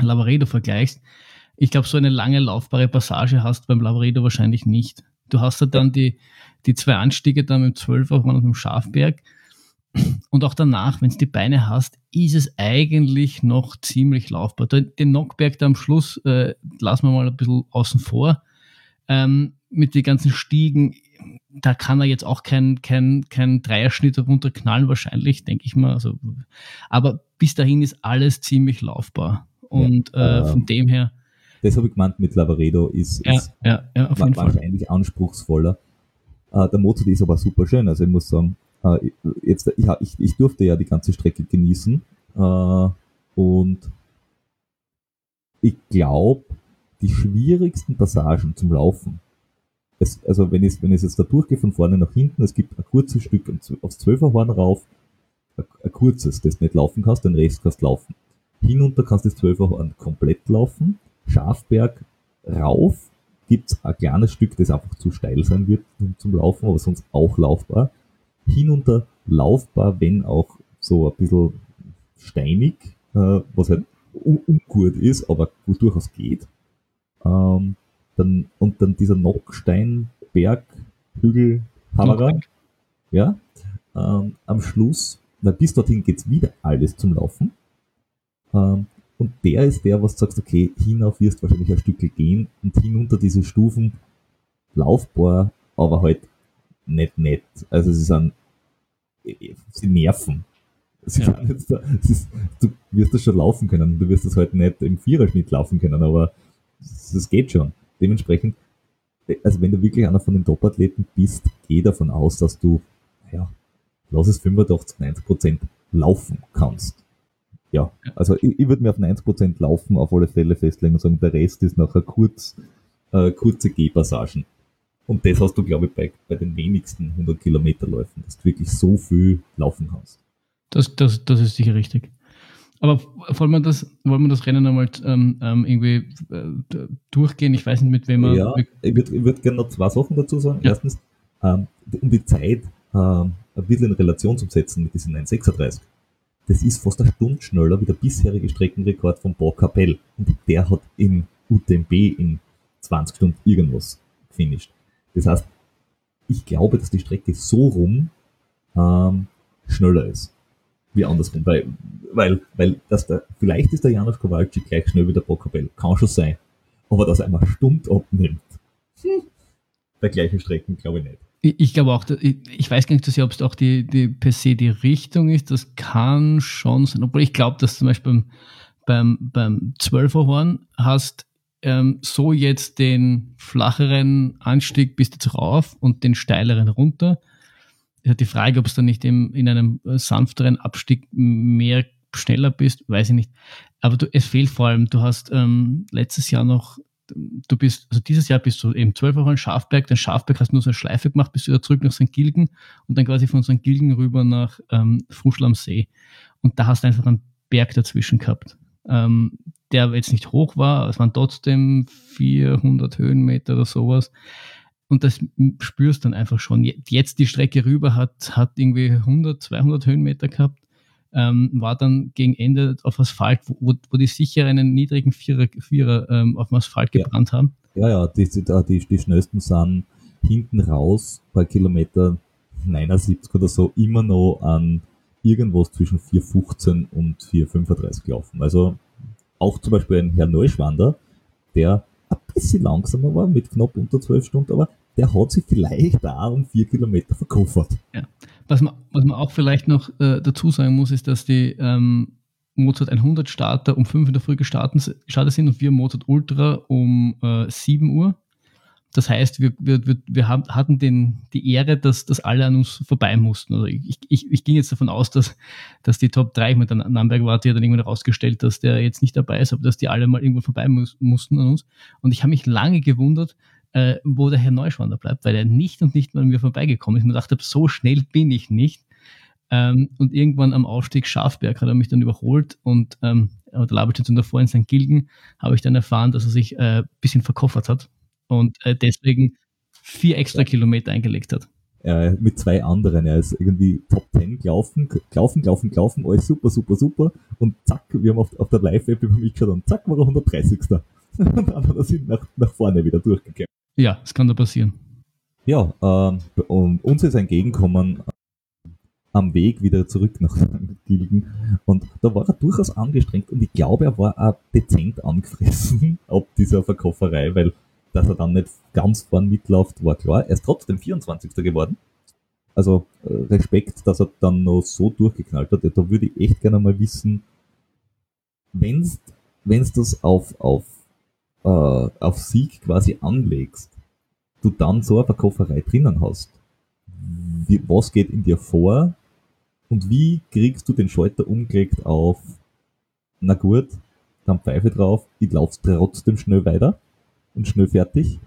Lavaredo vergleichst, ich glaube, so eine lange laufbare Passage hast du beim Lavaredo wahrscheinlich nicht. Du hast halt dann die, die zwei Anstiege da mit dem 12er und mit dem Schafberg. Und auch danach, wenn du die Beine hast, ist es eigentlich noch ziemlich laufbar. Den Nockberg da am Schluss äh, lassen wir mal ein bisschen außen vor. Ähm, mit den ganzen Stiegen da kann er jetzt auch keinen kein, kein Dreierschnitt runterknallen, wahrscheinlich, denke ich mal. Also, aber bis dahin ist alles ziemlich laufbar. Und ja, äh, von dem her. Das habe ich gemeint mit Lavaredo ist, ja, ist ja, ja, wahrscheinlich Fall. anspruchsvoller. Äh, der Mozart ist aber super schön. Also ich muss sagen, äh, jetzt, ich, ich, ich durfte ja die ganze Strecke genießen. Äh, und ich glaube, die schwierigsten Passagen zum Laufen es, also wenn ich, wenn ich jetzt da durchgehe von vorne nach hinten, es gibt ein kurzes Stück aufs Zwölferhorn rauf, ein, ein kurzes, das nicht laufen kannst, den Rest kannst laufen. Hinunter kannst du das Zwölferhorn komplett laufen. Schafberg rauf gibt's ein kleines Stück, das einfach zu steil sein wird zum Laufen, aber sonst auch laufbar. Hinunter laufbar, wenn auch so ein bisschen steinig, äh, was halt un ungut ist, aber wo durchaus geht. Ähm, dann, und dann dieser Nocksteinberg, Hügel, Hammerer. Ja. Ähm, am Schluss, weil bis dorthin geht's wieder alles zum Laufen. Ähm, und der ist der, was du sagst, okay, hinauf wirst wahrscheinlich ein Stück gehen und hinunter diese Stufen laufbar, aber halt nicht nett. Also sie sind, sie nerven. Sie ja. sind da, ist, du wirst das schon laufen können. Du wirst das halt nicht im Viererschnitt laufen können, aber das geht schon. Dementsprechend, also wenn du wirklich einer von den Top-Athleten bist, geh davon aus, dass du, ja, lass es 85, 90 Prozent laufen kannst. Ja, also ich, ich würde mir auf 90 Prozent laufen auf alle Fälle festlegen und sagen, der Rest ist nachher kurz, äh, kurze Gehpassagen. Und das hast du, glaube ich, bei, bei den wenigsten 100 Kilometerläufen, dass du wirklich so viel laufen kannst. Das, das, das ist sicher richtig. Aber wollen wir das, wollen wir das Rennen einmal ähm, ähm, irgendwie äh, durchgehen? Ich weiß nicht, mit wem wir. Ja, ich würde würd gerne noch zwei Sachen dazu sagen. Ja. Erstens, ähm, um die Zeit ähm, ein bisschen in Relation zu setzen mit diesen 936. Das ist fast eine Stunde schneller wie der bisherige Streckenrekord von Bois Capel. Und der hat im UTMB in 20 Stunden irgendwas gefinisht. Das heißt, ich glaube, dass die Strecke so rum ähm, schneller ist wie andersrum, weil, weil, weil das der, vielleicht ist der Janusz Kowalczyk gleich schnell wie der Bockabell, kann schon sein, aber dass er einmal Stund abnimmt, hm, bei gleichen Strecken glaube ich nicht. Ich, glaube auch, ich, weiß gar nicht, ob es auch die, die per se die Richtung ist, das kann schon sein, obwohl ich glaube, dass zum Beispiel beim, beim, beim 12er Horn hast ähm, so jetzt den flacheren Anstieg bis jetzt rauf und den steileren runter. Ist halt die Frage, ob es dann nicht im, in einem äh, sanfteren Abstieg mehr schneller bist, weiß ich nicht. Aber du, es fehlt vor allem, du hast ähm, letztes Jahr noch, du bist, also dieses Jahr bist du eben 12 Wochen in Schafberg, dann Schafberg hast du nur so eine Schleife gemacht, bist du wieder zurück nach St. Gilgen und dann quasi von St. Gilgen rüber nach ähm, Fruschl am See. Und da hast du einfach einen Berg dazwischen gehabt. Ähm, der jetzt nicht hoch war, es waren trotzdem 400 Höhenmeter oder sowas. Und das spürst dann einfach schon. Jetzt die Strecke rüber hat, hat irgendwie 100, 200 Höhenmeter gehabt, ähm, war dann gegen Ende auf Asphalt, wo, wo die sicher einen niedrigen Vierer, Vierer ähm, auf dem Asphalt gebrannt ja. haben. Ja, ja, die, die, die schnellsten sind hinten raus bei Kilometer 79 oder so immer noch an irgendwas zwischen 4,15 und 4,35 gelaufen. Also auch zum Beispiel ein Herr Neuschwander, der ein bisschen langsamer war, mit knapp unter 12 Stunden, aber der hat sich vielleicht auch um vier Kilometer verkauft. Ja. Was man, was man auch vielleicht noch äh, dazu sagen muss, ist, dass die ähm, Mozart 100 Starter um 5 in der Früh gestartet, sind und wir Mozart Ultra um äh, 7 Uhr. Das heißt, wir, wir, wir, wir hatten den, die Ehre, dass, dass alle an uns vorbei mussten. Also ich, ich, ich ging jetzt davon aus, dass, dass die Top 3, mit der Namberg war, die hat dann irgendwann herausgestellt, dass der jetzt nicht dabei ist, aber dass die alle mal irgendwo vorbei muss, mussten an uns. Und ich habe mich lange gewundert, äh, wo der Herr Neuschwander bleibt, weil er nicht und nicht mal an mir vorbeigekommen ist. Ich mir dachte, so schnell bin ich nicht. Ähm, und irgendwann am Aufstieg Schafberg hat er mich dann überholt und ähm, oder Labelstation davor in St. Gilgen habe ich dann erfahren, dass er sich ein äh, bisschen verkoffert hat und äh, deswegen vier extra Kilometer eingelegt hat. Ja, mit zwei anderen. Er ist irgendwie Top 10 gelaufen, gelaufen, gelaufen, gelaufen, alles super, super, super. Und zack, wir haben auf, auf der Live-App über mich geschaut und zack, war er 130. und dann hat er sich nach, nach vorne wieder durchgekämpft. Ja, es kann da passieren. Ja, ähm, und uns ist entgegenkommen äh, am Weg wieder zurück nach Gilgen und da war er durchaus angestrengt und ich glaube, er war auch dezent angefressen [LAUGHS] ab dieser Verkauferei, weil dass er dann nicht ganz vorn mitläuft, war klar. Er ist trotzdem 24. geworden. Also äh, Respekt, dass er dann noch so durchgeknallt hat. Da würde ich echt gerne mal wissen, wenn's, wenn's das auf, auf, äh, auf Sieg quasi anlegst, du dann so eine Verkauferei drinnen hast. Wie, was geht in dir vor? Und wie kriegst du den Schalter umgelegt auf, na gut, dann Pfeife drauf, ich lauf's trotzdem schnell weiter? und schnell fertig.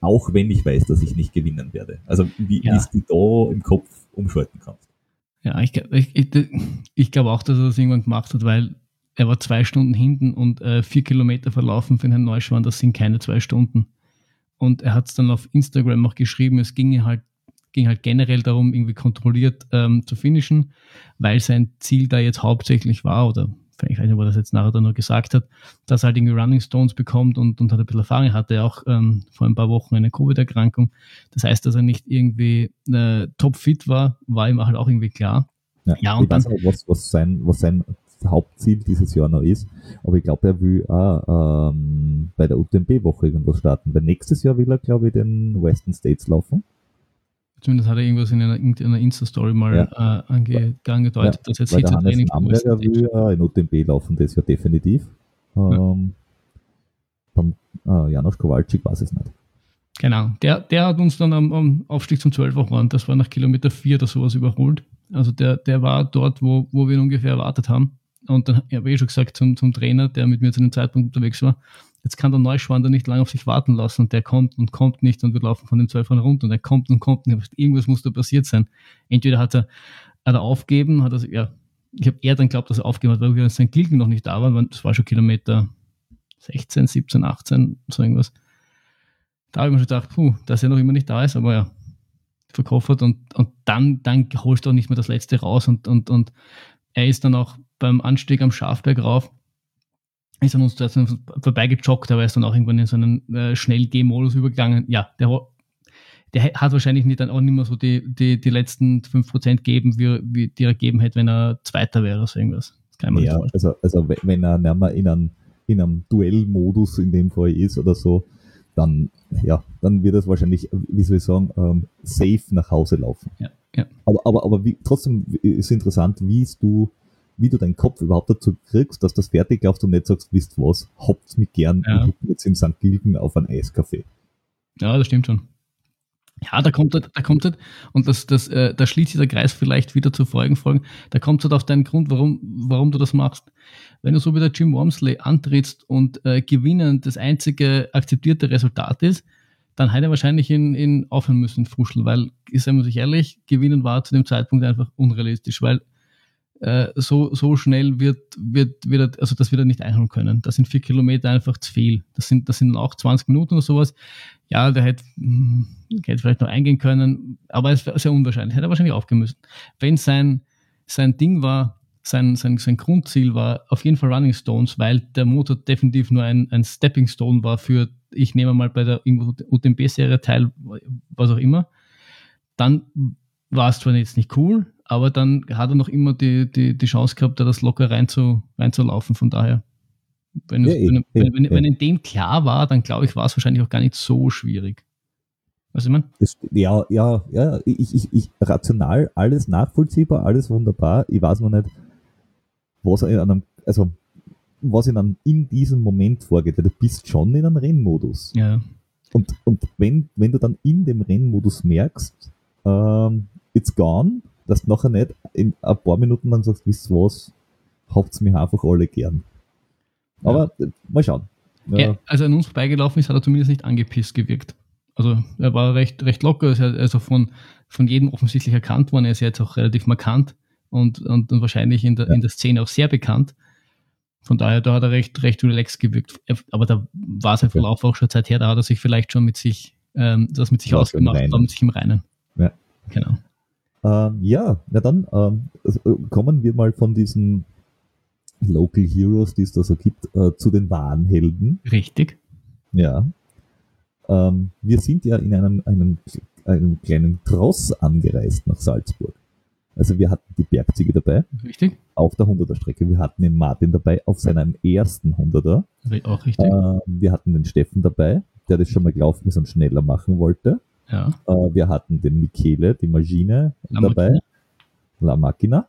Auch wenn ich weiß, dass ich nicht gewinnen werde. Also wie, ja. wie du da im Kopf umschalten kannst. Ja, ich, ich, ich, ich glaube auch, dass er das irgendwann gemacht hat, weil er war zwei Stunden hinten und äh, vier Kilometer verlaufen für Herrn Neuschwan, das sind keine zwei Stunden. Und er hat es dann auf Instagram auch geschrieben, es ginge halt ging halt generell darum, irgendwie kontrolliert ähm, zu finishen, weil sein Ziel da jetzt hauptsächlich war, oder ich weiß nicht, er das jetzt nachher dann nur gesagt hat, dass er halt irgendwie Running Stones bekommt und, und hat ein bisschen Erfahrung. Er hatte auch ähm, vor ein paar Wochen eine Covid-Erkrankung. Das heißt, dass er nicht irgendwie äh, topfit war, war ihm halt auch irgendwie klar. Ja, ja und ich dann, weiß nicht, was, was, sein, was sein Hauptziel dieses Jahr noch ist, aber ich glaube, er will auch ähm, bei der UTMB-Woche irgendwas starten. Weil nächstes Jahr will er, glaube ich, den Western States laufen. Zumindest hat er irgendwas in einer, in einer Insta-Story mal ja. äh, ange, angedeutet, ja, dass jetzt Weil Training Amberger will ja in UTMB laufen, das ja definitiv. Ähm, ja. Beim äh, Janosch Kowalczyk weiß ich es nicht. Genau, der, der hat uns dann am, am Aufstieg zum 12er Horn, das war nach Kilometer 4 oder sowas überholt. Also der, der war dort, wo, wo wir ihn ungefähr erwartet haben. Und dann habe ich eh schon gesagt zum, zum Trainer, der mit mir zu dem Zeitpunkt unterwegs war, Jetzt kann der Neuschwander nicht lange auf sich warten lassen und der kommt und kommt nicht und wir laufen von dem 12 runter und er kommt und kommt und irgendwas muss da passiert sein. Entweder hat er, hat er aufgeben, hat er, ja, ich habe eher dann glaubt, dass er aufgeben hat, weil wir sein Gilgen noch nicht da waren, das war schon Kilometer 16, 17, 18, so irgendwas. Da habe ich mir schon gedacht, puh, dass er noch immer nicht da ist, aber ja, verkoffert und, und dann, dann holst du auch nicht mehr das letzte raus und, und, und er ist dann auch beim Anstieg am Schafberg rauf ist an uns vorbeigejoggt, aber er ist dann auch irgendwann in so einen äh, Schnell-G-Modus übergegangen. Ja, der, der hat wahrscheinlich nicht dann auch nicht mehr so die, die, die letzten 5% geben, wie, wie die er gegeben hätte, wenn er Zweiter wäre oder so irgendwas. ja, also, also wenn er nicht mehr in einem, in einem Duell-Modus in dem Fall ist oder so, dann, ja, dann wird es wahrscheinlich, wie soll ich sagen, ähm, safe nach Hause laufen. Ja, ja. Aber, aber, aber wie, trotzdem ist interessant, wie du wie du deinen Kopf überhaupt dazu kriegst, dass das fertig läuft und nicht sagst, wisst was, habt's mich gern, ja. jetzt im St. Gilgen auf ein Eiskaffee. Ja, das stimmt schon. Ja, da kommt halt, da kommt halt, und das, das, äh, da schließt sich der Kreis vielleicht wieder zu vorigen Folgen, da kommt halt auf deinen Grund, warum, warum du das machst. Wenn du so wie der Jim Wormsley antrittst und äh, gewinnen das einzige akzeptierte Resultat ist, dann hätte er wahrscheinlich in, in aufhören müssen in Fuschel, weil, seien wir sich ehrlich, gewinnen war zu dem Zeitpunkt einfach unrealistisch, weil äh, so, so schnell wird, wird, wird also das wird er nicht einholen können. Das sind vier Kilometer einfach zu viel. Das sind, das sind auch 20 Minuten oder sowas. Ja, der hätte, hm, hätte vielleicht noch eingehen können, aber es wäre sehr unwahrscheinlich. Hätte er wahrscheinlich aufgehen müssen. Wenn sein, sein Ding war, sein, sein, sein Grundziel war auf jeden Fall Running Stones, weil der Motor definitiv nur ein, ein Stepping Stone war für, ich nehme mal bei der UTMB-Serie teil, was auch immer, dann war es zwar jetzt nicht cool, aber dann hat er noch immer die, die, die Chance gehabt, da das locker rein zu, reinzulaufen. Von daher, wenn, ja, wenn, ja, wenn, wenn, ja. wenn in dem klar war, dann glaube ich, war es wahrscheinlich auch gar nicht so schwierig. Was ich meine? Ja, ja, ja, ich, ich, ich, rational, alles nachvollziehbar, alles wunderbar. Ich weiß noch nicht, was in einem, also, was in, einem, in diesem Moment vorgeht. Du bist schon in einem Rennmodus. Ja. Und, und wenn, wenn du dann in dem Rennmodus merkst, ähm, it's gone, dass du nachher nicht in ein paar Minuten dann sagst, wisst was, habt's mich einfach alle gern. Aber ja. mal schauen. Ja. Er, als er an uns vorbeigelaufen ist, hat er zumindest nicht angepisst gewirkt. Also er war recht, recht locker, also von, von jedem offensichtlich erkannt worden. Er ist jetzt auch relativ markant und, und, und wahrscheinlich in der, ja. in der Szene auch sehr bekannt. Von daher, da hat er recht, recht relaxed gewirkt. Aber da war sein Verlauf auch schon Zeit her, da hat er sich vielleicht schon mit sich, ähm, das mit sich ja, ausgemacht, war mit sich im Reinen. Ja. Genau. Ähm, ja, na dann ähm, äh, kommen wir mal von diesen Local Heroes, die es da so gibt, äh, zu den wahren Helden. Richtig. Ja. Ähm, wir sind ja in einem, einem, einem kleinen Tross angereist nach Salzburg. Also wir hatten die Bergziege dabei. Richtig. Auf der 100er Strecke. Wir hatten den Martin dabei auf seinem ersten 100er. Auch richtig. Ähm, wir hatten den Steffen dabei, der das schon mal gelaufen ist und schneller machen wollte. Ja. Äh, wir hatten den Michele, die Maschine La dabei. Machina. La Macchina.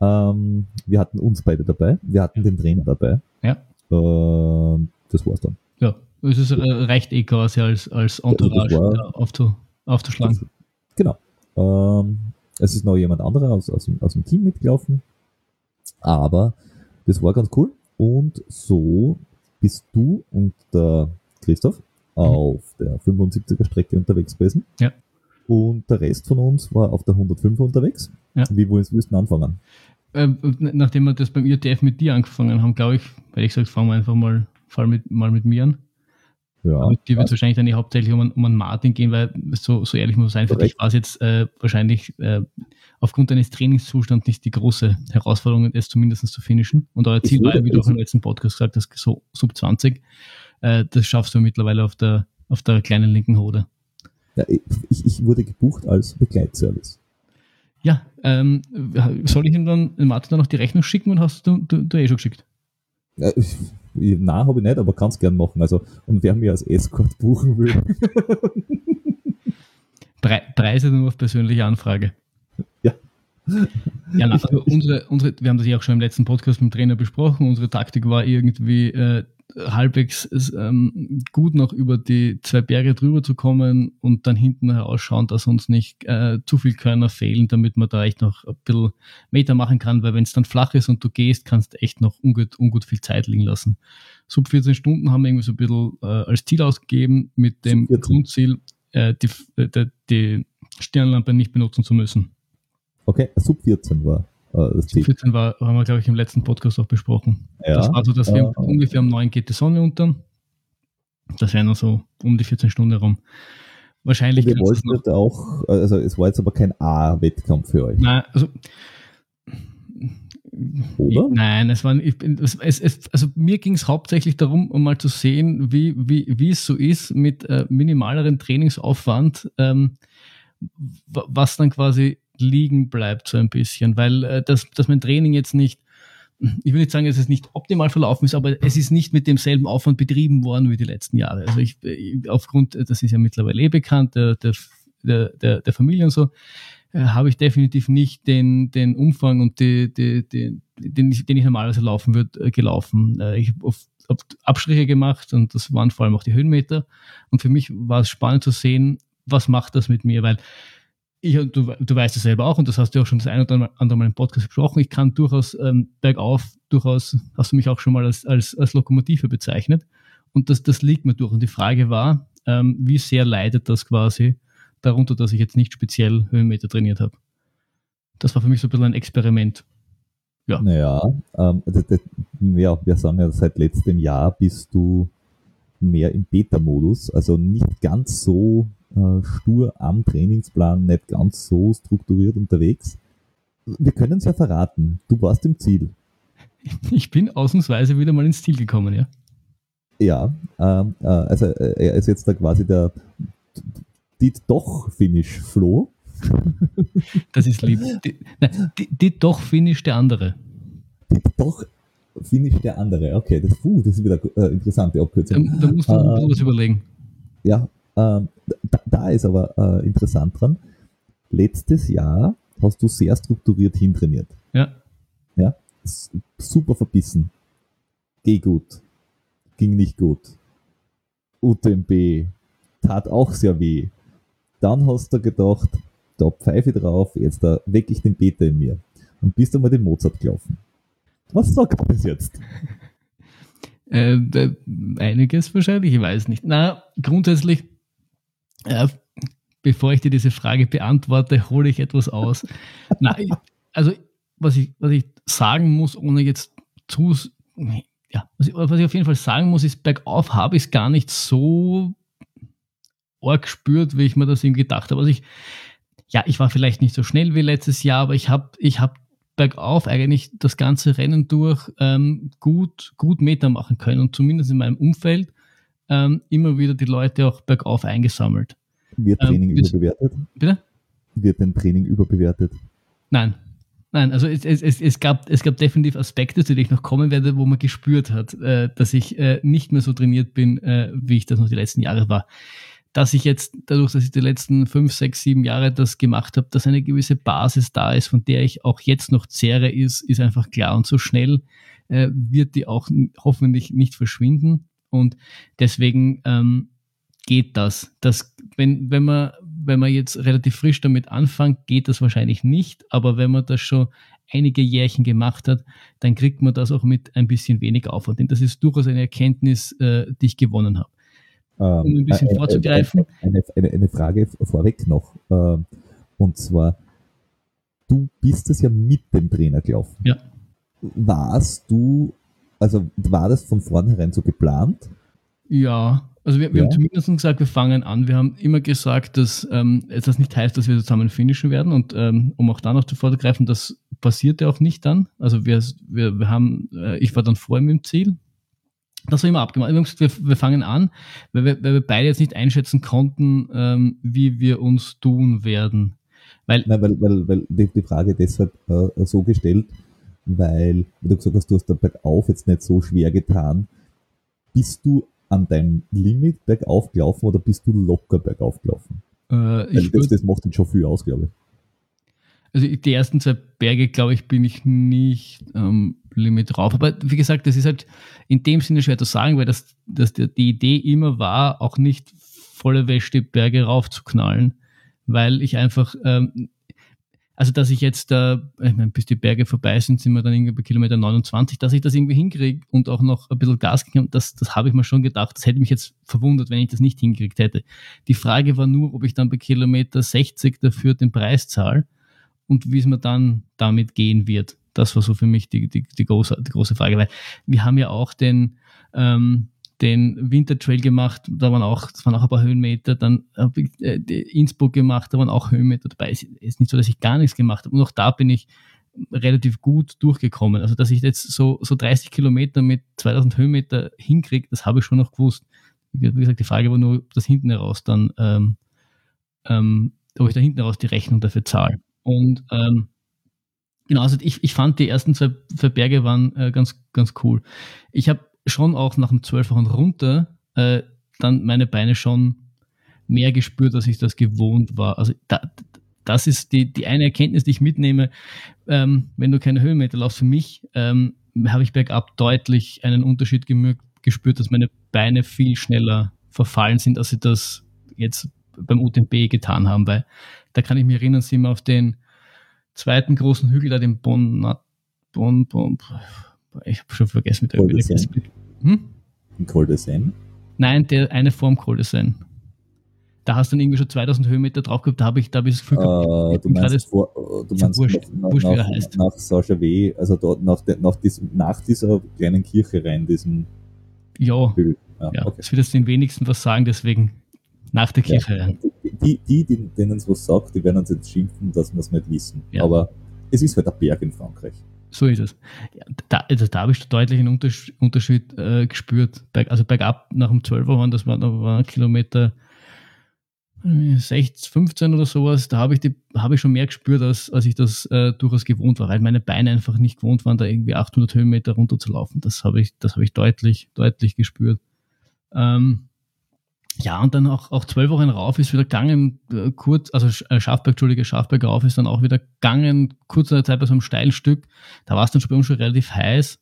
Ähm, wir hatten uns beide dabei. Wir hatten den Trainer dabei. Ja. Äh, das war's dann. Ja, es ist, äh, reicht eh quasi als, als Entourage ja, aufzu, aufzuschlagen. Genau. Ähm, es ist noch jemand anderer aus, aus, aus dem Team mitgelaufen. Aber das war ganz cool. Und so bist du und der Christoph auf der 75er Strecke unterwegs gewesen. Ja. Und der Rest von uns war auf der 105er unterwegs. Ja. Wie wollen wir anfangen? Ähm, nachdem wir das beim IRTF mit dir angefangen haben, glaube ich, weil ich gesagt, fangen wir einfach mal, fall mit, mal mit mir an. Ja, Aber dir wird es wahrscheinlich dann eh hauptsächlich um, einen- um einen Martin gehen, weil so, so ehrlich muss man sein, für dich war es jetzt äh, wahrscheinlich äh, aufgrund deines Trainingszustands nicht die große Herausforderung, es zumindest zu finishen. Und euer Ziel war, wie du auch im letzten Podcast gesagt hast, so sub 20. Äh, das schaffst du mittlerweile auf der, auf der kleinen linken Hode. Ja, ich, ich wurde gebucht als Begleitservice. Ja, ähm, soll ich ihm dann, Martin dann noch die Rechnung schicken und hast du, du, du eh schon geschickt? Ja, ich- Nein, habe ich nicht, aber kann es gern machen. Also, und wer mir als Escort buchen will, [LAUGHS] Pre Preise nur auf persönliche Anfrage. Ja. Ja, na, also unsere, unsere, wir haben das ja auch schon im letzten Podcast mit dem Trainer besprochen. Unsere Taktik war irgendwie äh, halbwegs ähm, gut noch über die zwei Berge drüber zu kommen und dann hinten herausschauen, dass uns nicht äh, zu viel Körner fehlen, damit man da echt noch ein bisschen Meter machen kann, weil wenn es dann flach ist und du gehst, kannst du echt noch ungut, ungut viel Zeit liegen lassen. Sub 14 Stunden haben wir irgendwie so ein bisschen äh, als Ziel ausgegeben mit dem Sub 14. Grundziel, äh, die, äh, die, die Stirnlampe nicht benutzen zu müssen. okay, Sub 14 war äh, das Ziel. 14 war, haben wir, glaube ich, im letzten Podcast auch besprochen. Ja, das war so, dass wir äh, ungefähr um 9 geht die Sonne unter. Das wären noch so um die 14 Stunden herum. Wahrscheinlich wir wollten auch, also es war jetzt aber kein A-Wettkampf für euch, Nein, also. oder? Nein, es war, ich es, es, also mir ging es hauptsächlich darum, um mal zu sehen, wie, wie, wie es so ist mit äh, minimaleren Trainingsaufwand, ähm, wa- was dann quasi liegen bleibt so ein bisschen, weil äh, das, dass mein Training jetzt nicht, ich will nicht sagen, dass es nicht optimal verlaufen ist, aber es ist nicht mit demselben Aufwand betrieben worden wie die letzten Jahre. Also ich, aufgrund, das ist ja mittlerweile eh bekannt, der, der, der, der, Familie und so, äh, habe ich definitiv nicht den, den Umfang und die, die, die, den, ich, den ich normalerweise laufen würde, äh, gelaufen. Äh, ich habe hab Abstriche gemacht und das waren vor allem auch die Höhenmeter. Und für mich war es spannend zu sehen, was macht das mit mir, weil ich, du, du weißt es selber auch, und das hast du auch schon das ein oder andere Mal im Podcast besprochen, ich kann durchaus ähm, bergauf, durchaus, hast du mich auch schon mal als, als, als Lokomotive bezeichnet. Und das, das liegt mir durch. Und die Frage war, ähm, wie sehr leidet das quasi darunter, dass ich jetzt nicht speziell Höhenmeter trainiert habe. Das war für mich so ein bisschen ein Experiment. Ja. Naja, ähm, das, das, ja, wir sagen ja, seit letztem Jahr bist du mehr im Beta-Modus, also nicht ganz so äh, stur am Trainingsplan, nicht ganz so strukturiert unterwegs. Wir können es ja verraten, du warst im Ziel. [LAUGHS] Ich bin ausnahmsweise wieder mal ins Ziel gekommen, ja. Ja, ähm, äh, also äh, er ist jetzt da quasi der die doch Finish Flo. Das ist lieb. Die, nein, die, die doch Finish der andere. Die doch Finish der andere. Okay, das, puh, das ist wieder äh, interessante Da, Abkürzung. da musst du Äh, was überlegen. Ja, ähm, da, da ist aber äh, interessant dran. Letztes Jahr hast du sehr strukturiert hintrainiert. Ja. S- Super verbissen. Geh gut. Ging nicht gut. UTMB. Tat auch sehr weh. Dann hast du gedacht, da pfeife drauf, jetzt da weck ich den Beta in mir. Und bist einmal den Mozart gelaufen. Was sagt das jetzt? Äh, einiges wahrscheinlich, ich weiß nicht. Na, grundsätzlich, äh, bevor ich dir diese Frage beantworte, hole ich etwas aus. [LAUGHS] Na, also, was ich, was ich sagen muss, ohne jetzt zu, ja, was ich, was ich auf jeden Fall sagen muss, ist, bergauf habe ich es gar nicht so arg gespürt, wie ich mir das eben gedacht habe. Also ich, ja, ich war vielleicht nicht so schnell wie letztes Jahr, aber ich habe ich hab bergauf eigentlich das ganze Rennen durch ähm, gut, gut Meter machen können und zumindest in meinem Umfeld ähm, immer wieder die Leute auch bergauf eingesammelt. Wird Ähm, Training bis- überbewertet? Bitte? Wird dein Training überbewertet? Nein. Nein, also es, es, es, es, gab, es gab definitiv Aspekte, zu denen ich noch kommen werde, wo man gespürt hat, äh, dass ich äh, nicht mehr so trainiert bin, äh, wie ich das noch die letzten Jahre war. Dass ich jetzt, dadurch, dass ich die letzten fünf, sechs, sieben Jahre das gemacht habe, dass eine gewisse Basis da ist, von der ich auch jetzt noch zehre, ist, ist einfach klar. Und so schnell äh, wird die auch hoffentlich nicht verschwinden. Und deswegen ähm, geht das. das wenn, wenn, man, wenn man jetzt relativ frisch damit anfängt, geht das wahrscheinlich nicht. Aber wenn man das schon einige Jährchen gemacht hat, dann kriegt man das auch mit ein bisschen weniger Aufwand. Denn das ist durchaus eine Erkenntnis, äh, die ich gewonnen habe. Um ein bisschen äh, äh, vorzugreifen. Eine, eine, eine Frage vorweg noch. Ähm, und zwar, du bist es ja mit dem Trainer gelaufen. Ja. Warst du, also war das von vornherein so geplant? Ja, Also wir, wir ja. haben zumindest gesagt, wir fangen an. Wir haben immer gesagt, dass ähm, das nicht heißt, dass wir zusammen finishen werden. Und ähm, um auch da noch zu vorgreifen, das passierte auch nicht dann. Also wir, wir, wir haben, äh, ich war dann vor ihm im Ziel. Das war immer abgemacht. Wir, gesagt, wir, wir fangen an, weil wir, weil wir beide jetzt nicht einschätzen konnten, ähm, wie wir uns tun werden. Weil, Nein, weil, weil, weil die, die Frage deshalb äh, so gestellt, weil, wie du gesagt hast, du hast da bergauf jetzt nicht so schwer getan. Bist du an deinem Limit bergauf gelaufen oder bist du locker bergauf gelaufen? Äh, ich das, das macht dann schon viel aus, glaube ich. Also die ersten zwei Berge, glaube ich, bin ich nicht am Limit drauf. Aber wie gesagt, das ist halt in dem Sinne schwer zu sagen, weil das, das die Idee immer war, auch nicht volle Wäsche Berge raufzuknallen, weil ich einfach ähm, also, dass ich jetzt, äh, ich meine, bis die Berge vorbei sind, sind wir dann irgendwie bei Kilometer 29, dass ich das irgendwie hinkriege und auch noch ein bisschen Gas gegeben das, das habe ich mir schon gedacht. Das hätte mich jetzt verwundert, wenn ich das nicht hingekriegt hätte. Die Frage war nur, ob ich dann bei Kilometer 60 dafür den Preis zahle und wie es mir dann damit gehen wird. Das war so für mich die, die, die, große, die große Frage, weil wir haben ja auch den, ähm, den Wintertrail gemacht, da waren auch, das waren auch ein paar Höhenmeter, dann habe ich äh, Innsbruck gemacht, da waren auch Höhenmeter dabei. Es ist nicht so, dass ich gar nichts gemacht habe. Und auch da bin ich relativ gut durchgekommen. Also, dass ich jetzt so, so 30 Kilometer mit 2000 Höhenmeter hinkriege, das habe ich schon noch gewusst. Wie gesagt, die Frage war nur, ob das hinten heraus dann, ähm, ähm, ob ich da hinten heraus die Rechnung dafür zahle. Und ähm, genau, also ich, ich fand die ersten zwei, zwei Berge waren äh, ganz, ganz cool. Ich habe schon auch nach dem 12 Wochen runter äh, dann meine Beine schon mehr gespürt, als ich das gewohnt war. Also da, das ist die, die eine Erkenntnis, die ich mitnehme. Ähm, wenn du keine Höhenmeter laufst, für mich ähm, habe ich bergab deutlich einen Unterschied gespürt, dass meine Beine viel schneller verfallen sind, als sie das jetzt beim UTMB getan haben, weil da kann ich mich erinnern, sind wir auf den zweiten großen Hügel, da den Bon, bon, bon ich habe schon vergessen, mit der Col hm? Ein Col de Seine? Nein, der eine Form Col de Seine. Da hast du dann irgendwie schon 2000 Höhenmeter drauf gehabt, da habe ich, da hab ich das Gefühl gehabt, uh, du meinst, vor, du meinst wurscht, nach, wurscht, nach, heißt. nach Saint-Gervais, also dort nach, de, nach, diesem, nach dieser kleinen Kirche rein, diesen Ja, ja, ja okay. das wird jetzt den wenigsten was sagen, deswegen nach der Kirche ja. Die, die, die denen es was sagt, die werden uns jetzt schimpfen, dass wir es nicht wissen. Ja. Aber es ist halt ein Berg in Frankreich. So ist es. Da, also da habe ich deutlich einen Unterschied, Unterschied äh, gespürt. Berg, also bergab nach dem 12 waren, das war, da war Kilometer 16, 15 oder sowas, da habe ich, hab ich schon mehr gespürt, als, als ich das äh, durchaus gewohnt war, weil meine Beine einfach nicht gewohnt waren, da irgendwie 800 Höhenmeter runterzulaufen. Das habe ich, das habe ich deutlich, deutlich gespürt. Ähm, ja, und dann auch, auch zwölf Wochen rauf ist wieder gegangen, äh, kurz, also äh, Schafberg, Entschuldige, Schafberg rauf ist dann auch wieder gegangen, kurz in der Zeit bei so einem steilen Stück. Da war es dann schon bei uns schon relativ heiß.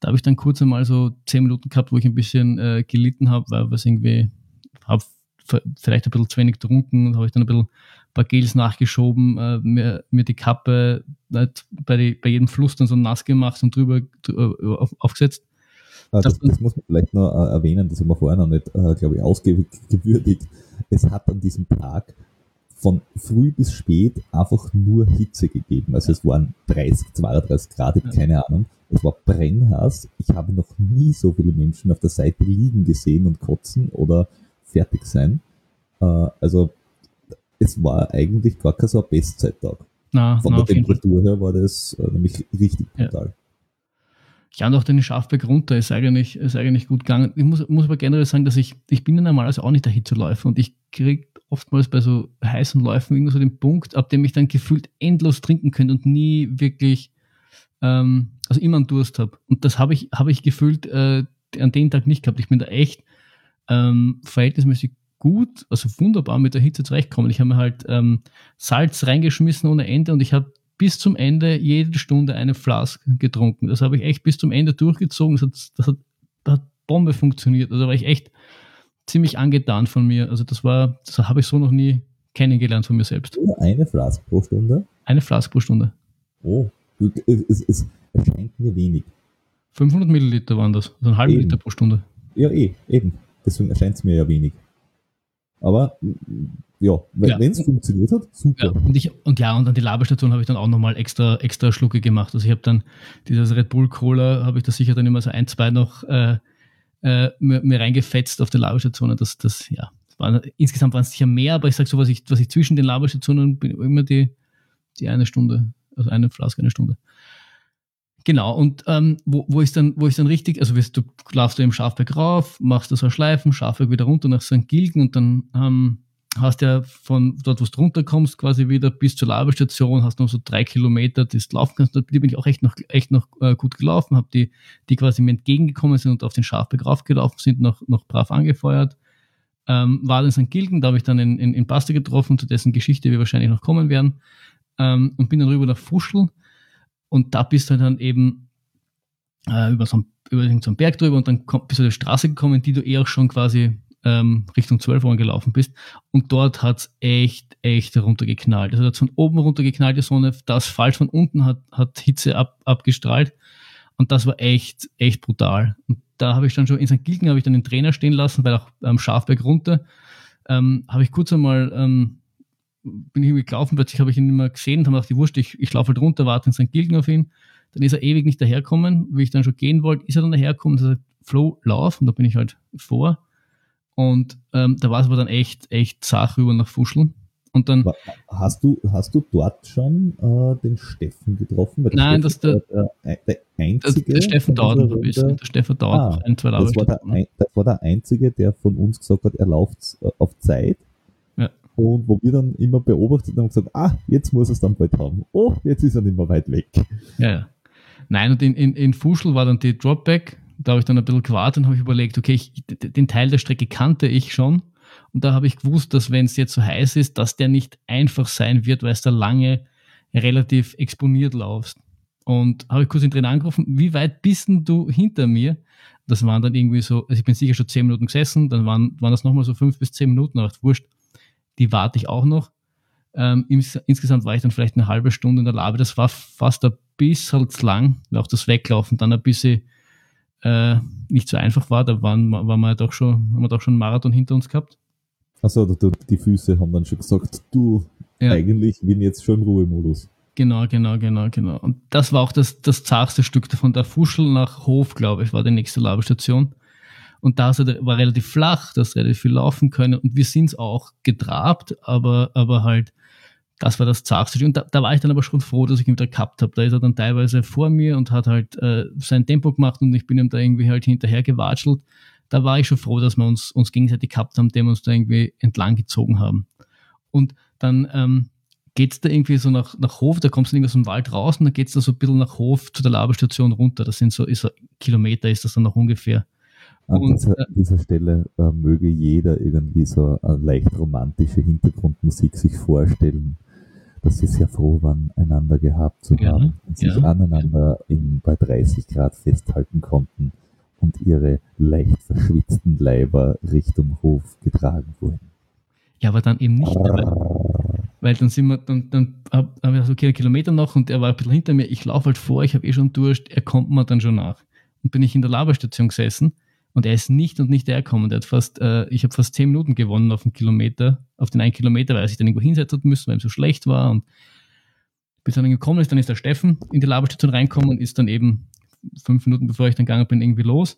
Da habe ich dann kurz einmal so zehn Minuten gehabt, wo ich ein bisschen äh, gelitten habe, weil was irgendwie, habe vielleicht ein bisschen zu wenig getrunken und habe ich dann ein bisschen ein paar Gels nachgeschoben, äh, mir, mir die Kappe äh, bei, die, bei jedem Fluss dann so nass gemacht und drüber äh, auf, aufgesetzt. Äh, das, das, muss man vielleicht noch äh, erwähnen, das haben wir vorher noch nicht, äh, glaube ich, ausgewürdigt. Es hat an diesem Tag von früh bis spät einfach nur Hitze gegeben. Also es waren 30, 32 Grad, ja. keine Ahnung. Es war brennhaß. Ich habe noch nie so viele Menschen auf der Seite liegen gesehen und kotzen oder fertig sein. Also es war eigentlich gar kein so ein Bestzeittag. Na, Von na, der Temperatur her war das nämlich richtig brutal. Ja. Ja, und auch den Schafberg runter ist eigentlich, ist eigentlich gut gegangen. Ich muss, muss aber generell sagen, dass ich, ich bin ja normalerweise auch nicht der Hitzeläufer und ich kriege oftmals bei so heißen Läufen irgendwie so den Punkt, ab dem ich dann gefühlt endlos trinken könnte und nie wirklich, ähm, also immer einen Durst habe. Und das habe ich, habe ich gefühlt äh, an dem Tag nicht gehabt. Ich bin da echt ähm, verhältnismäßig gut, also wunderbar mit der Hitze zurechtgekommen. Ich habe mir halt ähm, Salz reingeschmissen ohne Ende und ich habe bis zum Ende jede Stunde eine Flask getrunken. Das habe ich echt bis zum Ende durchgezogen. Das hat, das hat, das hat Bombe funktioniert. Also war ich echt ziemlich angetan von mir. Also das war, das habe ich so noch nie kennengelernt von mir selbst. Eine Flask pro Stunde? Eine Flask pro Stunde. Oh, es, es erscheint mir wenig. 500 Milliliter waren das, also ein halber Liter pro Stunde. Ja, eh, eben. Deswegen erscheint es mir ja wenig. Aber ja, wenn es ja. funktioniert hat, super. Ja, und, ich, und ja, und an die Laberstation habe ich dann auch nochmal extra, extra Schlucke gemacht. Also ich habe dann dieses Red Bull Cola, habe ich da sicher dann immer so ein, zwei noch äh, äh, mir, mir reingefetzt auf der Labestation. Das, das, ja, war, insgesamt waren es sicher mehr, aber ich sage so, was ich, was ich zwischen den Labestationen bin, immer die, die eine Stunde, also eine Flaske, eine Stunde. Genau, und ähm, wo, wo ist dann, wo ist dann richtig, also du laufst du im Schafberg rauf, machst da so Schleifen, Schafberg wieder runter nach St. Gilgen und dann ähm, hast ja von dort, wo du runterkommst, quasi wieder bis zur Labestation, hast noch so drei Kilometer, die du laufen kannst. Die bin ich auch echt noch, echt noch äh, gut gelaufen, habe die, die quasi mir entgegengekommen sind und auf den Schafberg raufgelaufen sind, noch, noch brav angefeuert. Ähm, war dann St. Gilgen, da habe ich dann in, in, in Basta getroffen, zu dessen Geschichte wir wahrscheinlich noch kommen werden. Ähm, und bin dann rüber nach Fuschel. Und da bist du dann eben äh, über, so, über so einen Berg drüber und dann komm, bist du auf die Straße gekommen, die du eh auch schon quasi ähm, Richtung 12 Uhr gelaufen bist. Und dort hat's echt, echt runtergeknallt. Also hat von oben runtergeknallt, die Sonne, das falsch von unten hat, hat Hitze ab, abgestrahlt. Und das war echt, echt brutal. Und da habe ich dann schon in St. Gilgen habe ich dann den Trainer stehen lassen, weil auch am ähm, Schafberg runter ähm, habe ich kurz einmal ähm, bin ich irgendwie gelaufen, plötzlich habe ich ihn nicht mehr gesehen und habe gedacht, die Wurscht, ich, ich laufe halt runter, warte in St. Gilgen auf ihn. Dann ist er ewig nicht daherkommen. Wie ich dann schon gehen wollte, ist er dann daherkommen und sagt, Flo, lauf. Und da bin ich halt vor. Und ähm, da war es aber dann echt, echt zach rüber nach Fuscheln. Und dann. Hast du, hast du dort schon äh, den Steffen getroffen? Nein, das der, der, der einzige. Der Steffen dauert noch ein bisschen. Der Steffen dauert ah, noch ein, zwei das war, der, ein, das war der einzige, der von uns gesagt hat, er läuft äh, auf Zeit. Und wo wir dann immer beobachtet haben und gesagt, ah, jetzt muss es dann bald haben. Oh, jetzt ist er nicht mehr weit weg. Ja, ja. Nein, und in, in, in Fuschel war dann die Dropback da habe ich dann ein bisschen gewartet und habe überlegt, okay, ich, den Teil der Strecke kannte ich schon. Und da habe ich gewusst, dass wenn es jetzt so heiß ist, dass der nicht einfach sein wird, weil es da lange relativ exponiert laufst. Und habe ich kurz den Trainer angerufen, wie weit bist denn du hinter mir? Das waren dann irgendwie so, also ich bin sicher schon zehn Minuten gesessen, dann waren, waren das nochmal so fünf bis zehn Minuten, aber wurscht, die warte ich auch noch. Ähm, ins, insgesamt war ich dann vielleicht eine halbe Stunde in der Labe. Das war fast ein bisschen zu lang, weil auch das Weglaufen dann ein bisschen äh, nicht so einfach war. Da waren, waren wir doch schon, haben wir doch schon einen Marathon hinter uns gehabt. Achso, die Füße haben dann schon gesagt, du, ja. eigentlich bin jetzt schon im Ruhemodus. Genau, genau, genau, genau. Und das war auch das, das zarteste Stück von der Fuschel nach Hof, glaube ich, war die nächste Labestation. Und da war relativ flach, das relativ viel laufen können. Und wir sind es auch getrabt, aber, aber halt das war das Zartste. Und da, da, war ich dann aber schon froh, dass ich ihn wieder gehabt habe. Da ist er dann teilweise vor mir und hat halt äh, sein Tempo gemacht und ich bin ihm da irgendwie halt hinterher gewatschelt. Da war ich schon froh, dass wir uns, uns gegenseitig gehabt haben, dem wir uns da irgendwie entlang gezogen haben. Und dann ähm, geht's da irgendwie so nach, nach Hof, da kommst du irgendwie aus dem Wald raus und dann geht's da so ein bisschen nach Hof zu der Labestation runter. Das sind so, ist so Kilometer ist das dann noch ungefähr. An und, dieser, äh, dieser Stelle äh, möge jeder irgendwie so eine leicht romantische Hintergrundmusik sich vorstellen dass sie sehr froh waren, einander gehabt zu haben und sich ja, aneinander in, bei 30 Grad festhalten konnten und ihre leicht verschwitzten Leiber Richtung Hof getragen wurden. Ja, aber dann eben nicht, weil, weil dann sind wir, dann, dann habe hab ich so okay, Kilometer noch und er war ein bisschen hinter mir, ich laufe halt vor, ich habe eh schon Durst, er kommt mir dann schon nach. Und bin ich in der Laberstation gesessen und er ist nicht und nicht hergekommen. Der hat fast, äh, ich habe fast zehn Minuten gewonnen auf den Kilometer, auf den einen Kilometer, weil er sich dann irgendwo hinsetzen müssen, weil ihm so schlecht war. Und bis er dann gekommen ist, dann ist der Steffen in die Laberstation reinkommen und ist dann eben fünf Minuten bevor ich dann gegangen bin, irgendwie los.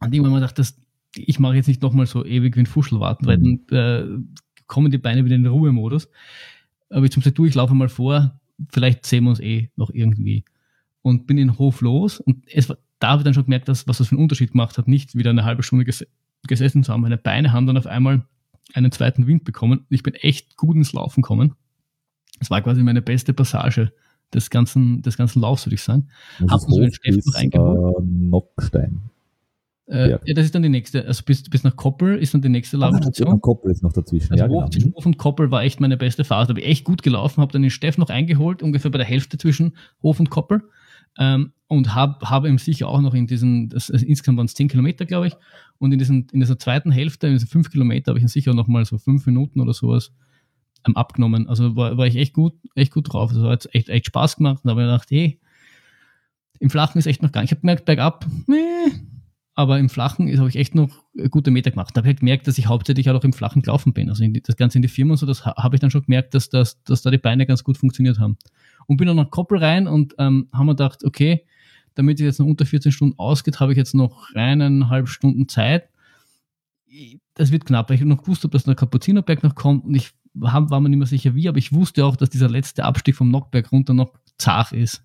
Und irgendwann gedacht, das, ich mache jetzt nicht nochmal so ewig wie ein Fuschel warten, weil dann äh, kommen die Beine wieder in den Ruhemodus. Aber ich zum Beispiel, du, ich laufe mal vor, vielleicht sehen wir uns eh noch irgendwie. Und bin in den Hof los und es war da habe ich dann schon gemerkt, dass, was das für einen Unterschied gemacht hat, nicht wieder eine halbe Stunde ges gesessen zu haben. Meine Beine haben dann auf einmal einen zweiten Wind bekommen. Ich bin echt gut ins Laufen gekommen. Das war quasi meine beste Passage des ganzen, des ganzen Laufs, würde ich sagen. Hab so den Steffen reingeholt. Äh, Nockstein. Äh, ja. ja. das ist dann die nächste. Also bis, bis nach Koppel ist dann die nächste Ladestation. Ah, Koppel ist noch dazwischen. Also ja, Hof, genau. Hof und Koppel war echt meine beste Phase. Da habe ich echt gut gelaufen, habe dann den Steff noch eingeholt, ungefähr bei der Hälfte zwischen Hof und Koppel. Ähm, und habe hab ihm sicher auch noch in diesen, das, also insgesamt waren es 10 Kilometer, glaube ich, und in, diesen, in dieser zweiten Hälfte, in diesen 5 Kilometer, habe ich ihn sicher noch mal so 5 Minuten oder sowas ähm, abgenommen. Also war, war ich echt gut, echt gut drauf. Also hat echt, echt Spaß gemacht. Und da habe ich gedacht, hey, im Flachen ist echt noch gar nicht. Ich habe gemerkt, bergab, meh, aber im Flachen habe ich echt noch gute Meter gemacht. Da habe ich halt gemerkt, dass ich hauptsächlich auch im Flachen gelaufen bin. Also die, das Ganze in die Firma und so, das habe ich dann schon gemerkt, dass, dass, dass da die Beine ganz gut funktioniert haben. Und bin dann nach Koppel rein und ähm, haben wir gedacht, okay, damit es jetzt noch unter 14 Stunden ausgeht, habe ich jetzt noch eineinhalb Stunden Zeit. Das wird knapp, weil ich noch gewusst habe, dass der Kapuzinerberg noch kommt und ich war mir nicht mehr sicher wie, aber ich wusste auch, dass dieser letzte Abstieg vom Nockberg runter noch zart ist.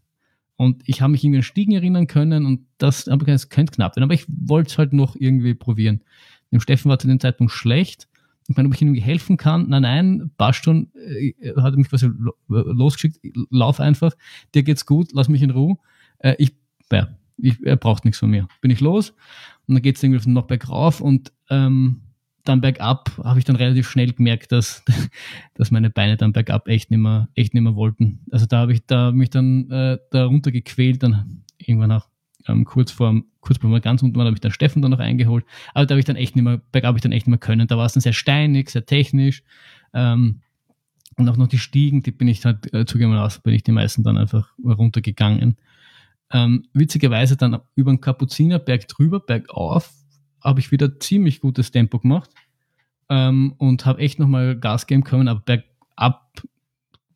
Und ich habe mich irgendwie an Stiegen erinnern können und das, aber es könnte knapp werden. Aber ich wollte es halt noch irgendwie probieren. Dem Steffen war zu dem Zeitpunkt schlecht. Ich meine, ob ich ihm irgendwie helfen kann. Nein, nein, passt schon. Äh, hat er mich quasi losgeschickt. Lauf einfach. Dir geht's gut. Lass mich in Ruhe. Äh, ich, ja, ich, er braucht nichts von mir. Bin ich los. Und dann geht's irgendwie noch bergauf und ähm, dann bergab habe ich dann relativ schnell gemerkt, dass, [LAUGHS] dass meine Beine dann bergab echt nicht mehr, echt nicht mehr wollten. Also da habe ich da mich dann äh, da runtergequält, dann irgendwann nach ähm, kurz vor kurz bevor wir ganz unten waren, habe ich dann Steffen dann noch eingeholt. Aber da habe ich dann echt nicht mehr, bergab habe ich dann echt nicht mehr können. Da war es dann sehr steinig, sehr technisch. Ähm, und auch noch die Stiegen, die bin ich halt äh, aus, bin ich die meisten dann einfach runtergegangen. Ähm, witzigerweise dann über den Kapuzinerberg drüber, bergauf, habe ich wieder ziemlich gutes Tempo gemacht ähm, und habe echt nochmal Gas geben können, aber bergab,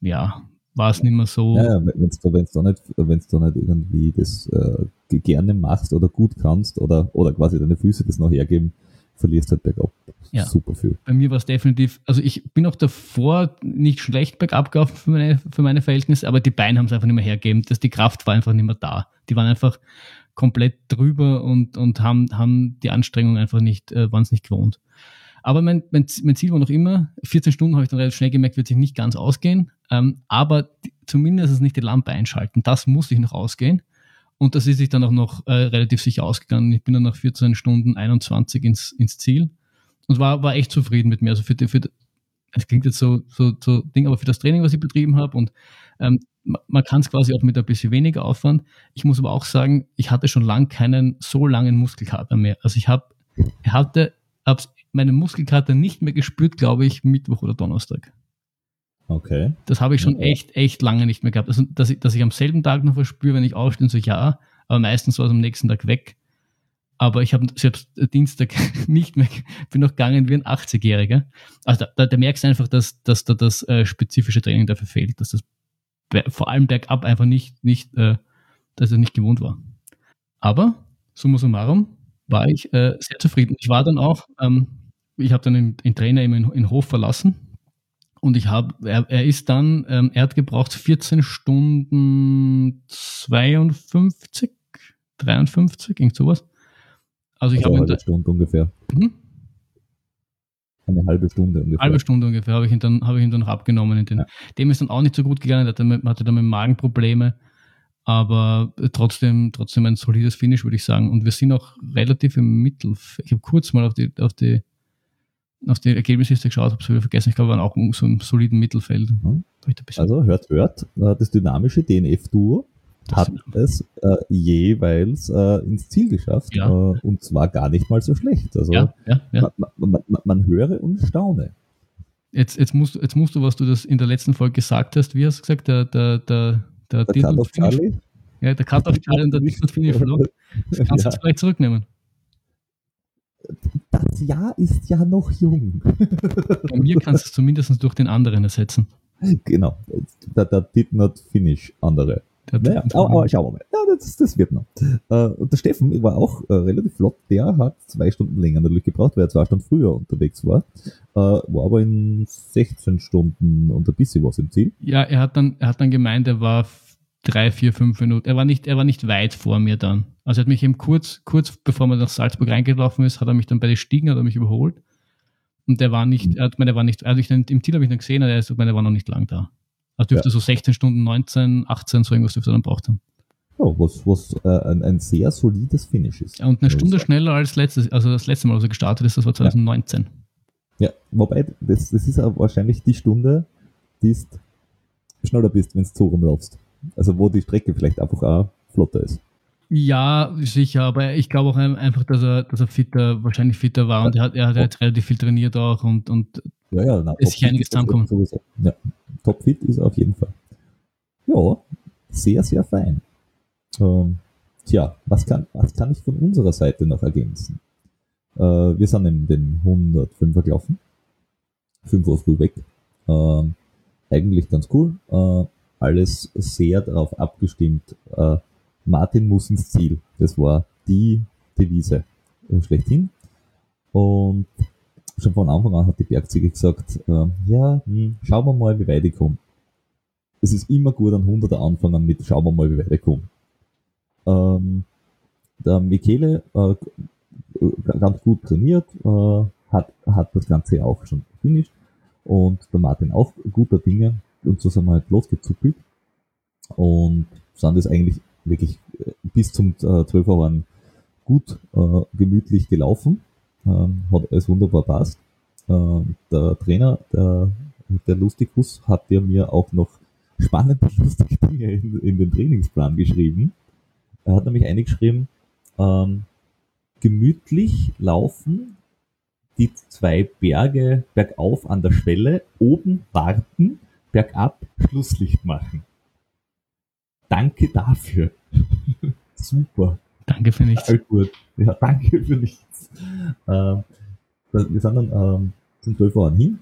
ja, war es nicht mehr so. Ja, wenn du wenn's da, nicht, wenn's da nicht irgendwie das äh, gerne machst oder gut kannst oder, oder quasi deine Füße das noch hergeben, verlierst halt bergab ja. super viel. Bei mir war es definitiv, also ich bin auch davor nicht schlecht bergab gelaufen für meine, für meine Verhältnisse, aber die Beine haben es einfach nicht mehr hergegeben. dass die Kraft war einfach nicht mehr da. Die waren einfach komplett drüber und, und haben, haben die Anstrengung einfach nicht, äh, waren es nicht gewohnt. Aber mein, mein, mein, Ziel war noch immer, 14 Stunden habe ich dann relativ schnell gemerkt, wird sich nicht ganz ausgehen, ähm, aber zumindest nicht die Lampe einschalten. Das muss ich noch ausgehen. Und das ist sich dann auch noch äh, relativ sicher ausgegangen. Ich bin dann nach 14 Stunden 21 ins, ins Ziel und war, war echt zufrieden mit mir. Also für, für es klingt jetzt so, so, so Ding, aber für das Training, was ich betrieben habe und ähm, man kann es quasi auch mit ein bisschen weniger Aufwand. Ich muss aber auch sagen, ich hatte schon lange keinen so langen Muskelkater mehr. Also ich habe hatte hab's meinen Muskelkater nicht mehr gespürt, glaube ich, Mittwoch oder Donnerstag. Okay. Das habe ich schon echt, echt lange nicht mehr gehabt. Also, dass ich, dass ich am selben Tag noch was spüre, wenn ich aufstehe, so ja, aber meistens war es am nächsten Tag weg. Aber ich habe selbst Dienstag [LAUGHS] nicht mehr, bin noch gegangen wie ein 80-Jähriger. Also da, da, da, merkst du einfach, dass, dass da das äh, spezifische Training dafür fehlt, dass das vor allem bergab einfach nicht, nicht äh, dass er nicht gewohnt war. Aber, summa summarum, war ich äh, sehr zufrieden. Ich war dann auch, ähm, ich habe dann den, den, Trainer eben in, in Hof verlassen und ich habe, er, er ist dann, ähm, er hat gebraucht 14 Stunden 52, 53, irgend sowas. Also ich also habe eine Stunde ungefähr. Mhm. Eine halbe Stunde ungefähr. Halbe Stunde ungefähr habe ich ihn dann, habe ich ihn dann noch abgenommen. Den, ja. Dem ist dann auch nicht so gut gegangen, er hatte, hatte dann mit Magenprobleme. Aber trotzdem, trotzdem ein solides Finish, würde ich sagen. Und wir sind auch relativ im Mittelfeld. Ich habe kurz mal auf die, auf die, auf die Ergebnisliste geschaut, habe es wieder vergessen. Ich glaube, wir waren auch so im soliden Mittelfeld. Mhm. Also hört, hört, äh, das dynamische DNF-Duo hat es äh, jeweils äh, ins Ziel geschafft ja. äh, und zwar gar nicht mal so schlecht. Also ja, ja. Man, man, man, man, höre und staune. Jetzt, jetzt, musst, jetzt musst du, was du das in der letzten Folge gesagt hast, wie hast du gesagt, der, der, der, der, der Cut of Charlie? Ja, der Cut of Charlie und der [LAUGHS] Disney Finish Vlog. Das kannst du ja. vielleicht zurücknehmen. Das Jahr ist ja noch jung. Bei mir kannst du es zumindest durch den anderen ersetzen. [LAUGHS] Genau, der, der did not finish andere. Naja, aber, schauen wir mal. Ja, das, das wird noch. Äh, und der Steffen war auch äh, relativ flott. Der hat zwei Stunden länger natürlich gebraucht, weil er zwei Stunden früher unterwegs war. Äh, war aber in 16 Stunden und ein bisschen was im Ziel. Ja, er hat dann, er hat dann gemeint, er war drei, vier, fünf Minuten. Er war nicht, er war nicht weit vor mir dann. Also er hat mich eben kurz, kurz bevor man nach Salzburg reingelaufen ist, hat er mich dann bei den Stiegen, hat er mich überholt. Und der war nicht, er hat, meine, er war nicht, also ich, im Ziel habe ich ihn gesehen, aber er, ist, meine, er war noch nicht lang da. Dürfte ja. so 16 Stunden, 19, 18, so irgendwas dürfte er dann braucht haben. Oh, was, was äh, ein, ein, sehr solides Finish ist. Ja, und eine Stunde schneller als letztes, also das letzte Mal, als er gestartet ist, das war 2019. Ja, ja wobei, das, das ist wahrscheinlich die Stunde, die ist schneller bist, wenn du so rumlaufst. Also wo die Strecke vielleicht einfach auch flotter ist. Ja, sicher, aber ich glaube auch einfach, dass er, dass er fitter, wahrscheinlich fitter war und er hat, er hat jetzt relativ viel trainiert auch und, und ja, ja, na, ist sich einiges zusammenkommen. Ja, topfit ist er auf jeden Fall. Ja, sehr, sehr fein. Ähm, tja, was kann, was kann ich von unserer Seite noch ergänzen? Äh, wir sind in den 105er gelaufen. 5 Uhr früh weg. Ähm, eigentlich ganz cool. Äh, alles sehr darauf abgestimmt, äh, Martin muss ins Ziel. Das war die Devise äh, schlechthin. Und schon von Anfang an hat die Bergziege gesagt, äh, ja, hm, schauen wir mal, wie weit ich komme. Es ist immer gut, an 100er anfangen mit, schauen wir mal, wie weit ich komme. Ähm, der Michele, äh, ganz gut trainiert, äh, hat, hat das Ganze auch schon finished und der Martin auch guter Dinge. Und so sind wir halt losgezuppelt. Und sind das eigentlich wirklich äh, bis zum äh, 12 Uhr gut äh, gemütlich gelaufen, ähm, hat alles wunderbar passt. Ähm, der Trainer, der, der Lustikus, hat ja mir auch noch spannende, [LAUGHS] lustige Dinge in, in den Trainingsplan geschrieben. Er hat nämlich eingeschrieben, ähm, gemütlich laufen, die zwei Berge bergauf an der Schwelle, oben warten, bergab Schlusslicht machen. Danke dafür. [LAUGHS] Super. Danke für nichts. All gut. Ja, [LAUGHS] danke für nichts. Ähm, wir sind dann ähm, zum 12 Uhr hin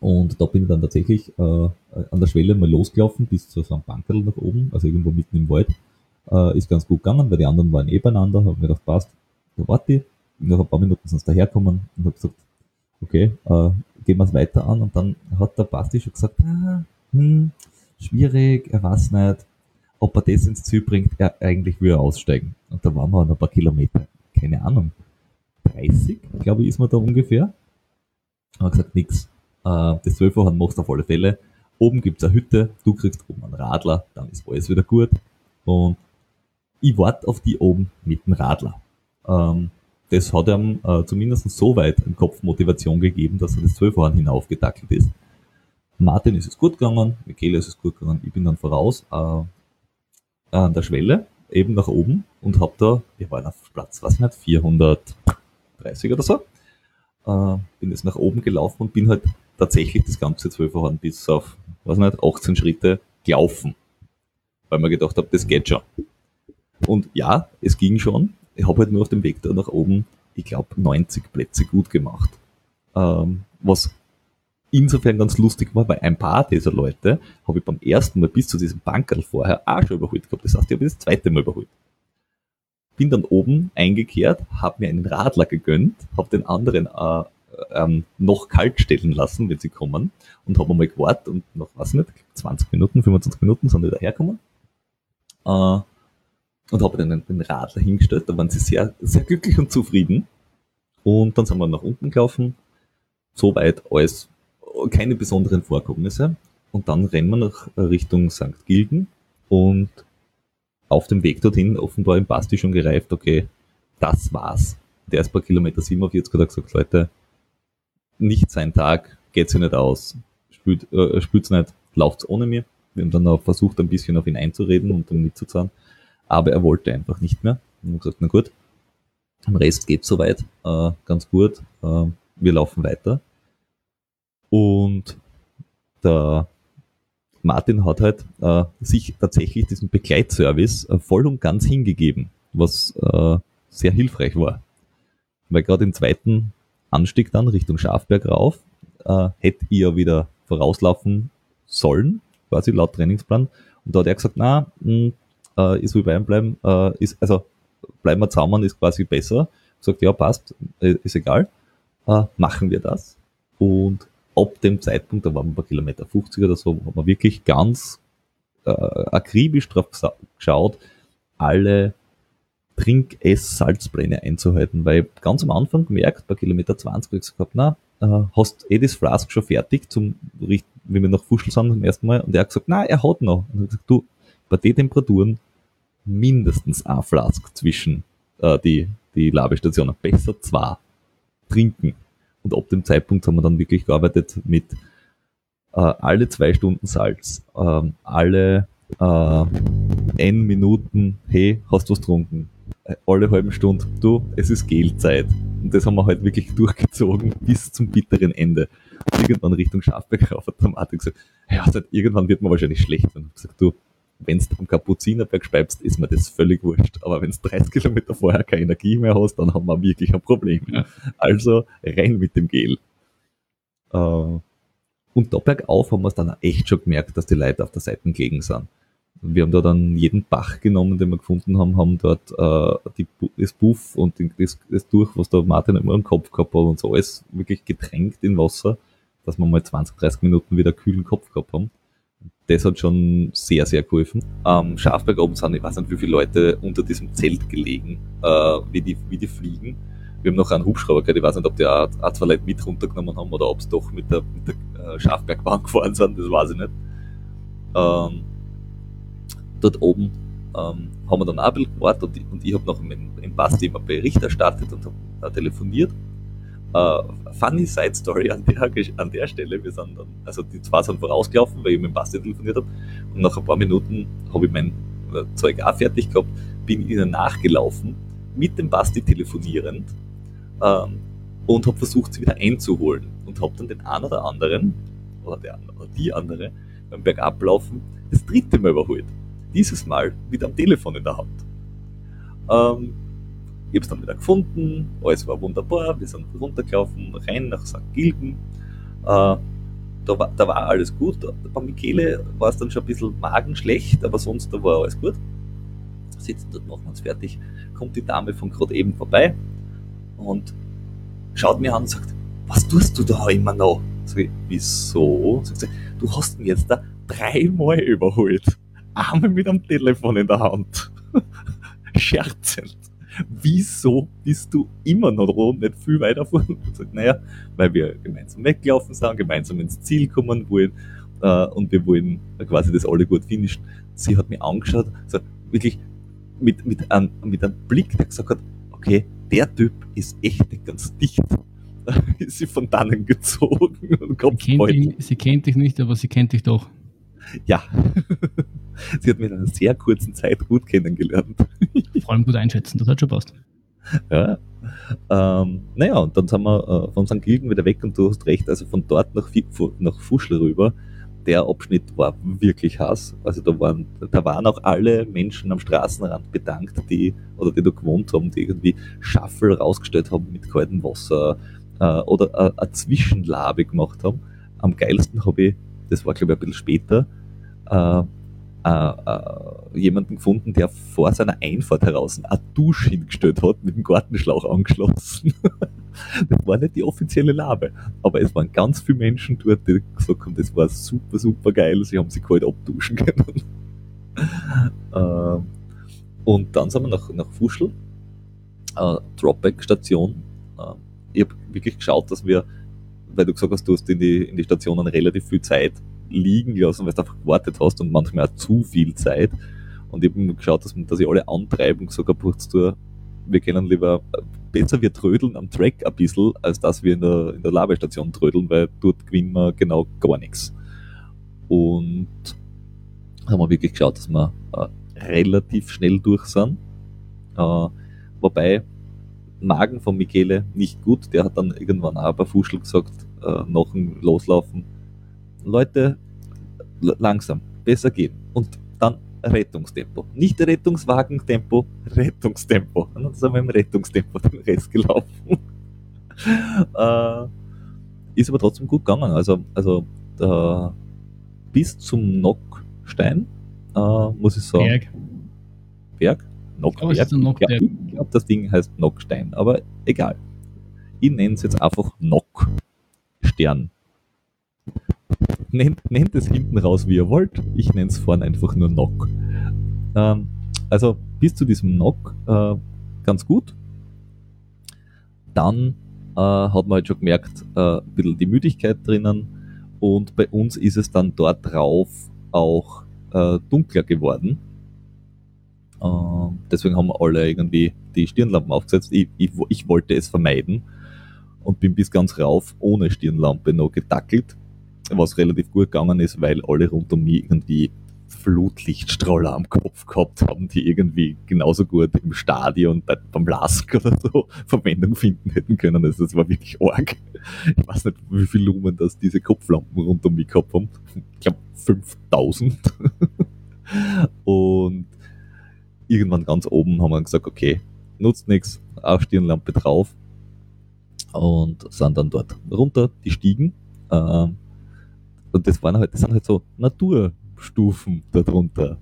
und da bin ich dann tatsächlich äh, an der Schwelle mal losgelaufen bis zu so einem Bankerl nach oben, also irgendwo mitten im Wald. Äh, ist ganz gut gegangen, weil die anderen waren eh beieinander, habe mir gedacht, passt, da warte ich. Nach ein paar Minuten sind sie daherkommen und habe gesagt, okay, äh, gehen wir es weiter an. Und dann hat der Basti schon gesagt, ah, hm, schwierig, er weiß nicht, ob er das ins Ziel bringt, er eigentlich will er aussteigen. Und da waren wir noch ein paar Kilometer, keine Ahnung, 30, glaube ich, ist man da ungefähr. Haben gesagt, nix. Äh, das 12 Uhr machst du auf alle Fälle. Oben gibt's eine Hütte, du kriegst oben einen Radler, dann ist alles wieder gut. Und ich warte auf die oben mit dem Radler. Ähm, das hat ihm äh, zumindest so weit im Kopf Motivation gegeben, dass er das 12 Uhr hinaufgetackelt ist. Martin ist es gut gegangen, Michele ist es gut gegangen, ich bin dann voraus äh, an der Schwelle, eben nach oben und hab da, wir waren auf Platz, was nicht, 430 oder so, äh, bin jetzt nach oben gelaufen und bin halt tatsächlich das ganze 12 Uhr bis auf, was nicht, 18 Schritte gelaufen. Weil man gedacht habe, das geht schon. Und ja, es ging schon. Ich habe halt nur auf dem Weg da nach oben, ich glaube, 90 Plätze gut gemacht. Ähm, was insofern ganz lustig war, weil ein paar dieser Leute habe ich beim ersten Mal bis zu diesem Bankerl vorher auch schon überholt gehabt. Das heißt, ich habe das zweite Mal überholt. Bin dann oben eingekehrt, habe mir einen Radler gegönnt, habe den anderen äh, ähm, noch kalt stellen lassen, wenn sie kommen und habe mal gewartet und noch, was nicht, 20 Minuten, 25 Minuten sind die daherkommen. Äh, und habe dann den Radler hingestellt. Da waren sie sehr, sehr glücklich und zufrieden. Und dann sind wir nach unten gelaufen. Soweit alles, keine besonderen Vorkommnisse. Und dann rennen wir nach Richtung St. Gilgen und auf dem Weg dorthin offenbar im Basti schon gereift, okay, das war's. Der ist bei Kilometer 47 hat er gesagt, Leute, nicht sein Tag, geht sich nicht aus, spült, äh, spült's nicht, lauft's ohne mir. Wir haben dann auch versucht, ein bisschen auf ihn einzureden und dann mitzuzahlen aber er wollte einfach nicht mehr. Und gesagt, na gut, am Rest geht soweit, äh, ganz gut, äh, wir laufen weiter. Und der Martin hat halt äh, sich tatsächlich diesen Begleitservice äh, voll und ganz hingegeben, was äh, sehr hilfreich war. Weil gerade im zweiten Anstieg dann Richtung Schafberg rauf, äh, hätte ich ja wieder vorauslaufen sollen, quasi laut Trainingsplan. Und da hat er gesagt, na, mh, hm, äh, ich soll bei ihm bleiben, äh, ist, also bleiben wir zusammen ist quasi besser. Sagt, ja, passt, äh, ist egal. Äh, machen wir das. Und ab dem Zeitpunkt, da waren wir bei Kilometer 50 oder so, haben wir wirklich ganz äh, akribisch drauf geschaut, alle Trink-, Ess-, Salzpläne einzuhalten, weil ganz am Anfang gemerkt, bei Kilometer 20 habe ich gesagt, na, äh, hast eh das Flask schon fertig, zum, wie wir nach Fuschel sind zum ersten Mal, und er hat gesagt, na, er hat noch. Und ich gesagt, du, bei den Temperaturen mindestens ein Flask zwischen äh, die, die Labestationen, besser zwei trinken. Und ab dem Zeitpunkt haben wir dann wirklich gearbeitet mit äh, alle zwei Stunden Salz, äh, alle äh, N Minuten, hey, hast du was getrunken? Äh, alle halben Stunden, du, es ist Gelzeit. Und das haben wir halt wirklich [LAUGHS] durchgezogen bis zum bitteren Ende. Irgendwann Richtung Schafberg hat der Martin gesagt, ja, seit irgendwann wird man wahrscheinlich schlecht. Und ich habe gesagt, du, wenn du am Kapuzinerberg speibst, ist mir das völlig wurscht. Aber wenn du 30 Kilometer vorher keine Energie mehr hast, dann haben wir wirklich ein Problem. Ja. Also rein mit dem Gel. Äh, und da bergauf haben wir es dann echt schon gemerkt, dass die Leute auf der Seite gelegen sind. Wir haben da dann jeden Bach genommen, den wir gefunden haben, haben dort äh, die, das Buff und das, das durch, was der Martin immer im Kopf gehabt hat und so alles wirklich getränkt in Wasser, dass wir mal 20, 30 Minuten wieder kühlen Kopf gehabt haben. Das hat schon sehr, sehr geholfen. Am Schafberg oben sind, ich weiß nicht, wie viele Leute unter diesem Zelt gelegen, äh, wie, die, wie die fliegen. Wir haben noch einen Hubschrauber gehabt, ich weiß nicht, ob die auch, auch zwei Leute mit runtergenommen haben oder ob es doch mit der, mit der äh, Schafbergbahn [LAUGHS] gefahren sind, das weiß ich nicht. Ähm, dort oben ähm, haben wir dann auch ein bisschen gewartet und ich, ich habe noch im, im Basti immer Bericht erstattet und habe äh, telefoniert. Uh, funny Side Story an der, an der Stelle. Wir sind dann, also die zwei sind vorausgelaufen, weil ich mit dem Basti telefoniert habe. Und nach ein paar Minuten habe ich mein äh, Zeug auch fertig gehabt, bin ihnen nachgelaufen, mit dem Basti telefonierend ähm, und habe versucht, sie wieder einzuholen. Und habe dann den einen oder anderen, oder, der, oder die andere, beim Bergablaufen das dritte Mal überholt. Dieses Mal mit am Telefon in der Hand. Ähm, ich habe es dann wieder gefunden, alles war wunderbar, wir sind runtergelaufen, rein nach St. Gilgen. Äh, da, war, da war alles gut. Bei Michele war es dann schon ein bisschen magenschlecht, aber sonst da war alles gut. Sitzen dort, machen uns fertig. Kommt die Dame von gerade eben vorbei und schaut mir an und sagt, was tust du da immer noch? Sag ich, wieso? Sagt sie, du hast ihn jetzt da dreimal überholt. Einmal mit am Telefon in der Hand. [LAUGHS] Scherzend. Wieso bist du immer noch da nicht viel weiter vorne? Ich sage, naja, weil wir gemeinsam weggelaufen sind, gemeinsam ins Ziel kommen wollen äh, und wir wollen quasi das alle gut finishen. Sie hat mich angeschaut, so wirklich mit, mit, einem, mit einem Blick, der gesagt hat, okay, der Typ ist echt nicht ganz dicht. [LAUGHS] ist sie von dannen gezogen und kommt sie kennt, dich, sie kennt dich nicht, aber sie kennt dich doch. Ja. Sie hat mich in einer sehr kurzen Zeit gut kennengelernt. [LAUGHS] Vor allem gut einschätzen, das hat schon passt. Ja. Ähm, naja, und dann sind wir äh, von St. Gilgen wieder weg und du hast recht, also von dort nach, nach Fuschl rüber, der Abschnitt war wirklich Hass. Also da waren, da waren auch alle Menschen am Straßenrand bedankt, die, oder die da gewohnt haben, die irgendwie Schaffel rausgestellt haben mit kaltem Wasser äh, oder äh, eine Zwischenlabe gemacht haben. Am geilsten habe ich, das war glaube ich ein bisschen später, äh, äh, äh, jemanden gefunden, der vor seiner Einfahrt heraus eine Dusche hingestellt hat, mit dem Gartenschlauch angeschlossen. [LAUGHS] das war nicht die offizielle Labe, aber es waren ganz viele Menschen dort, die gesagt haben, das war super, super geil, sie haben sich kalt abduschen können. [LAUGHS] äh, und dann sind wir nach, nach Fuschl, äh, Dropback-Station. Äh, ich habe wirklich geschaut, dass wir, weil du gesagt hast, du hast in die, in die Stationen relativ viel Zeit liegen lassen, weil du einfach gewartet hast und manchmal auch zu viel Zeit. Und ich habe geschaut, dass, dass ich alle antreiben und gesagt habe, wir können lieber, besser wir trödeln am Track ein bisschen, als dass wir in der, in der Labestation trödeln, weil dort gewinnen wir genau gar nichts. Und haben wir wirklich geschaut, dass wir äh, relativ schnell durch sind. Äh, wobei Magen von Michele nicht gut, der hat dann irgendwann auch bei Fuschel gesagt, äh, nach dem Loslaufen, Leute, langsam, besser gehen. Und dann Rettungstempo. Nicht Rettungswagentempo, Rettungstempo. Und dann sind wir im Rettungstempo den Rest gelaufen. [LAUGHS] äh, ist aber trotzdem gut gegangen. Also, also äh, bis zum Nockstein, äh, muss ich sagen. Berg. Berg? Nockberg. Ja, ich glaube, das Ding heißt Nockstein, aber egal. Ich nenne es jetzt einfach Nockstern nennt, nennt es hinten raus, wie ihr wollt. Ich nenne es vorne einfach nur Knock. Ähm, also bis zu diesem Knock äh, ganz gut. Dann äh, hat man halt schon gemerkt, äh, ein bisschen die Müdigkeit drinnen. Und bei uns ist es dann dort drauf auch äh, dunkler geworden. Äh, deswegen haben wir alle irgendwie die Stirnlampen aufgesetzt. Ich, ich, ich wollte es vermeiden und bin bis ganz rauf ohne Stirnlampe noch gedackelt was relativ gut gegangen ist, weil alle rund um mich irgendwie Flutlichtstrahler am Kopf gehabt haben, die irgendwie genauso gut im Stadion beim Lask oder so [LAUGHS] Verwendung finden hätten können. Also das war wirklich arg. Ich weiß nicht, wie viel Lumen das diese Kopflampen rund um mich gehabt haben. Ich glaube 5000. [LAUGHS] Und irgendwann ganz oben haben wir gesagt, okay, nutzt nichts, Aufstirnlampe drauf und sind dann dort runter, die Stiegen. Äh, und das waren halt, das sind halt so Naturstufen darunter.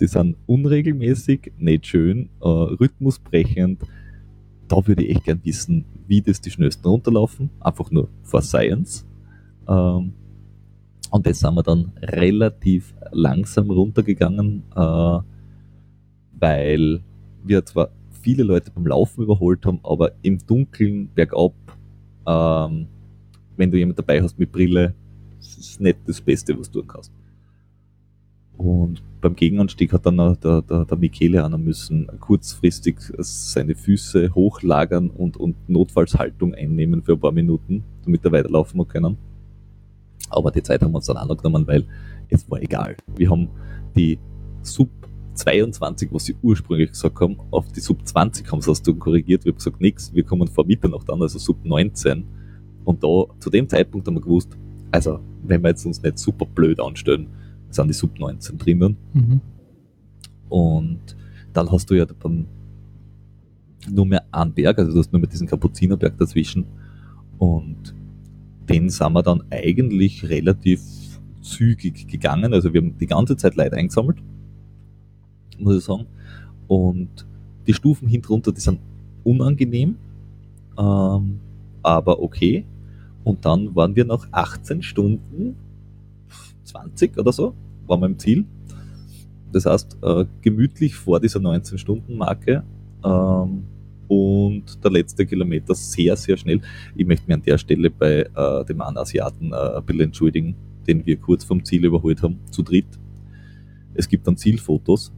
die sind unregelmäßig, nicht schön, äh, rhythmusbrechend. Da würde ich echt gern wissen, wie das die schnellsten runterlaufen. Einfach nur for Science. Ähm, und das sind wir dann relativ langsam runtergegangen, äh, weil wir zwar viele Leute beim Laufen überholt haben, aber im Dunkeln bergab, ähm, wenn du jemand dabei hast mit Brille, das ist nicht das Beste, was du tun kannst. Und beim Gegenanstieg hat dann der, der, der Michele einer müssen kurzfristig seine Füße hochlagern und, und Notfallshaltung einnehmen für ein paar Minuten, damit er weiterlaufen können. Aber die Zeit haben wir uns dann auch noch genommen, weil es war egal. Wir haben die Sub 22, was sie ursprünglich gesagt haben, auf die Sub 20 haben sie das dann korrigiert. Wir haben gesagt, nix, wir kommen vor Mitternacht an, also Sub 19. Und da, zu dem Zeitpunkt haben wir gewusst, also, wenn wir jetzt uns nicht super blöd anstellen, sind die Sub 19 drinnen. Mhm. Und dann hast du ja dann nur mehr einen Berg, also du hast nur mehr diesen Kapuzinerberg dazwischen. Und den sind wir dann eigentlich relativ zügig gegangen. Also wir haben die ganze Zeit Leute eingesammelt, muss ich sagen. Und die Stufen hinterunter, die sind unangenehm, ähm, aber okay. Und dann waren wir nach 18 Stunden 20 oder so, waren wir im Ziel. Das heißt, äh, gemütlich vor dieser 19-Stunden-Marke ähm, und der letzte Kilometer sehr, sehr schnell. Ich möchte mich an der Stelle bei äh, dem anderen Asiaten äh, ein bisschen entschuldigen, den wir kurz vom Ziel überholt haben, zu dritt. Es gibt dann Zielfotos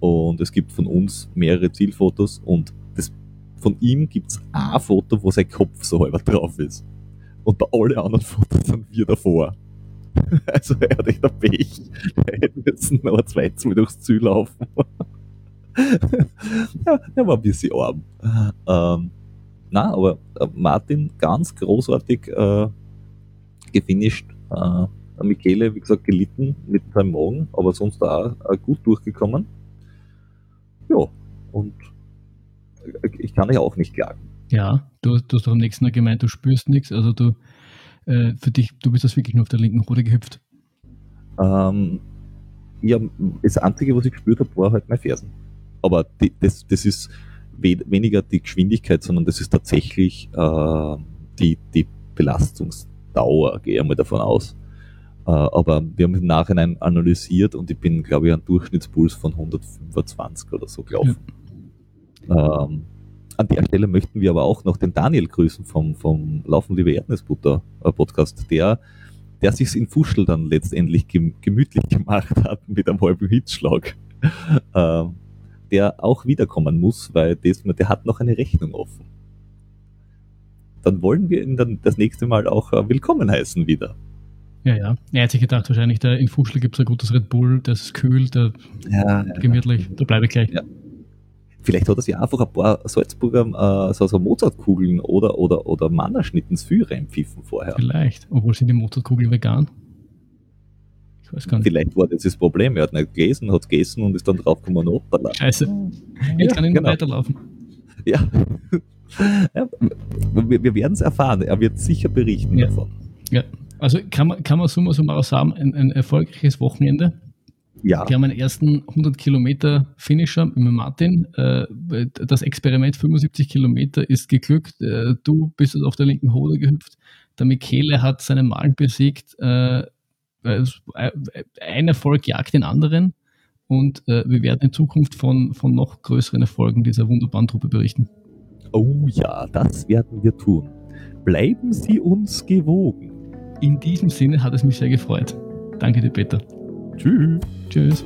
und es gibt von uns mehrere Zielfotos und das, von ihm gibt es ein Foto, wo sein Kopf so halber drauf ist. Und bei allen anderen Fotos sind wir davor. [LAUGHS] Also er hat echt ein Pech. Er hätte müssen ein zweites Mal durchs Ziel laufen. [LAUGHS] ja, er war ein bisschen arm. Ähm, na, aber äh, Martin ganz großartig äh, gefinisht. Äh, Michele, wie gesagt, gelitten mit seinem Magen, aber sonst auch äh, gut durchgekommen. Ja, und äh, ich kann ja auch nicht klagen. Ja, du, du hast doch am nächsten Mal gemeint, du spürst nichts, also du äh, für dich, du bist das wirklich nur auf der linken Rode gehüpft? Ähm, ja, das Einzige, was ich gespürt habe, war halt mein Fersen. Aber die, das, das ist we weniger die Geschwindigkeit, sondern das ist tatsächlich äh, die, die Belastungsdauer, gehe ich mal davon aus. Äh, aber wir haben im Nachhinein analysiert und ich bin, glaube ich, ein Durchschnittspuls von 125 oder so gelaufen. Ja. Ähm, an der Stelle möchten wir aber auch noch den Daniel grüßen vom, vom Laufen Liebe Erdnussbutter äh, Podcast, der, der sich in Fuschel dann letztendlich gemütlich [LAUGHS] gemacht hat mit einem halben Hitzschlag. äh, der auch wiederkommen muss, weil das, der hat noch eine Rechnung offen. Dann wollen wir ihn dann das nächste Mal auch äh, willkommen heißen wieder. Ja, ja. Er hat sich gedacht, wahrscheinlich, da in Fuschel gibt es ein gutes Red Bull, das ist kühl, der ja, gemütlich, ja. da bleibe ich gleich. Ja. Vielleicht hat er sich einfach ein paar Salzburger äh, so, so Mozartkugeln oder, oder, oder Mannerschnitten für reinpfiffen vorher. Vielleicht. Obwohl sind die Mozartkugeln vegan? Ich weiß gar nicht. Vielleicht war das das Problem. Er hat nicht gelesen, hat gegessen und ist dann draufgekommen, hoppala. Scheiße. Jetzt ja, kann ich genau. weiterlaufen. Ja. [LAUGHS] ja. Wir, wir werden es erfahren. Er wird sicher berichten ja. davon. Ja. Also kann man, kann man summa summarum sagen, ein, ein erfolgreiches Wochenende. Ja. Wir haben einen ersten 100 Kilometer Finisher mit Martin. Äh, das Experiment 75 Kilometer ist geglückt. Äh, du bist auf der linken Hode gehüpft. Der Michele hat seinen Malen besiegt. Äh, ein Erfolg jagt den anderen. Und wir werden in Zukunft von, von noch größeren Erfolgen dieser wunderbaren Truppe berichten. Oh ja, das werden wir tun. Bleiben Sie uns gewogen. In diesem Sinne hat es mich sehr gefreut. Danke dir, Peter. Tschüss. Tschüss.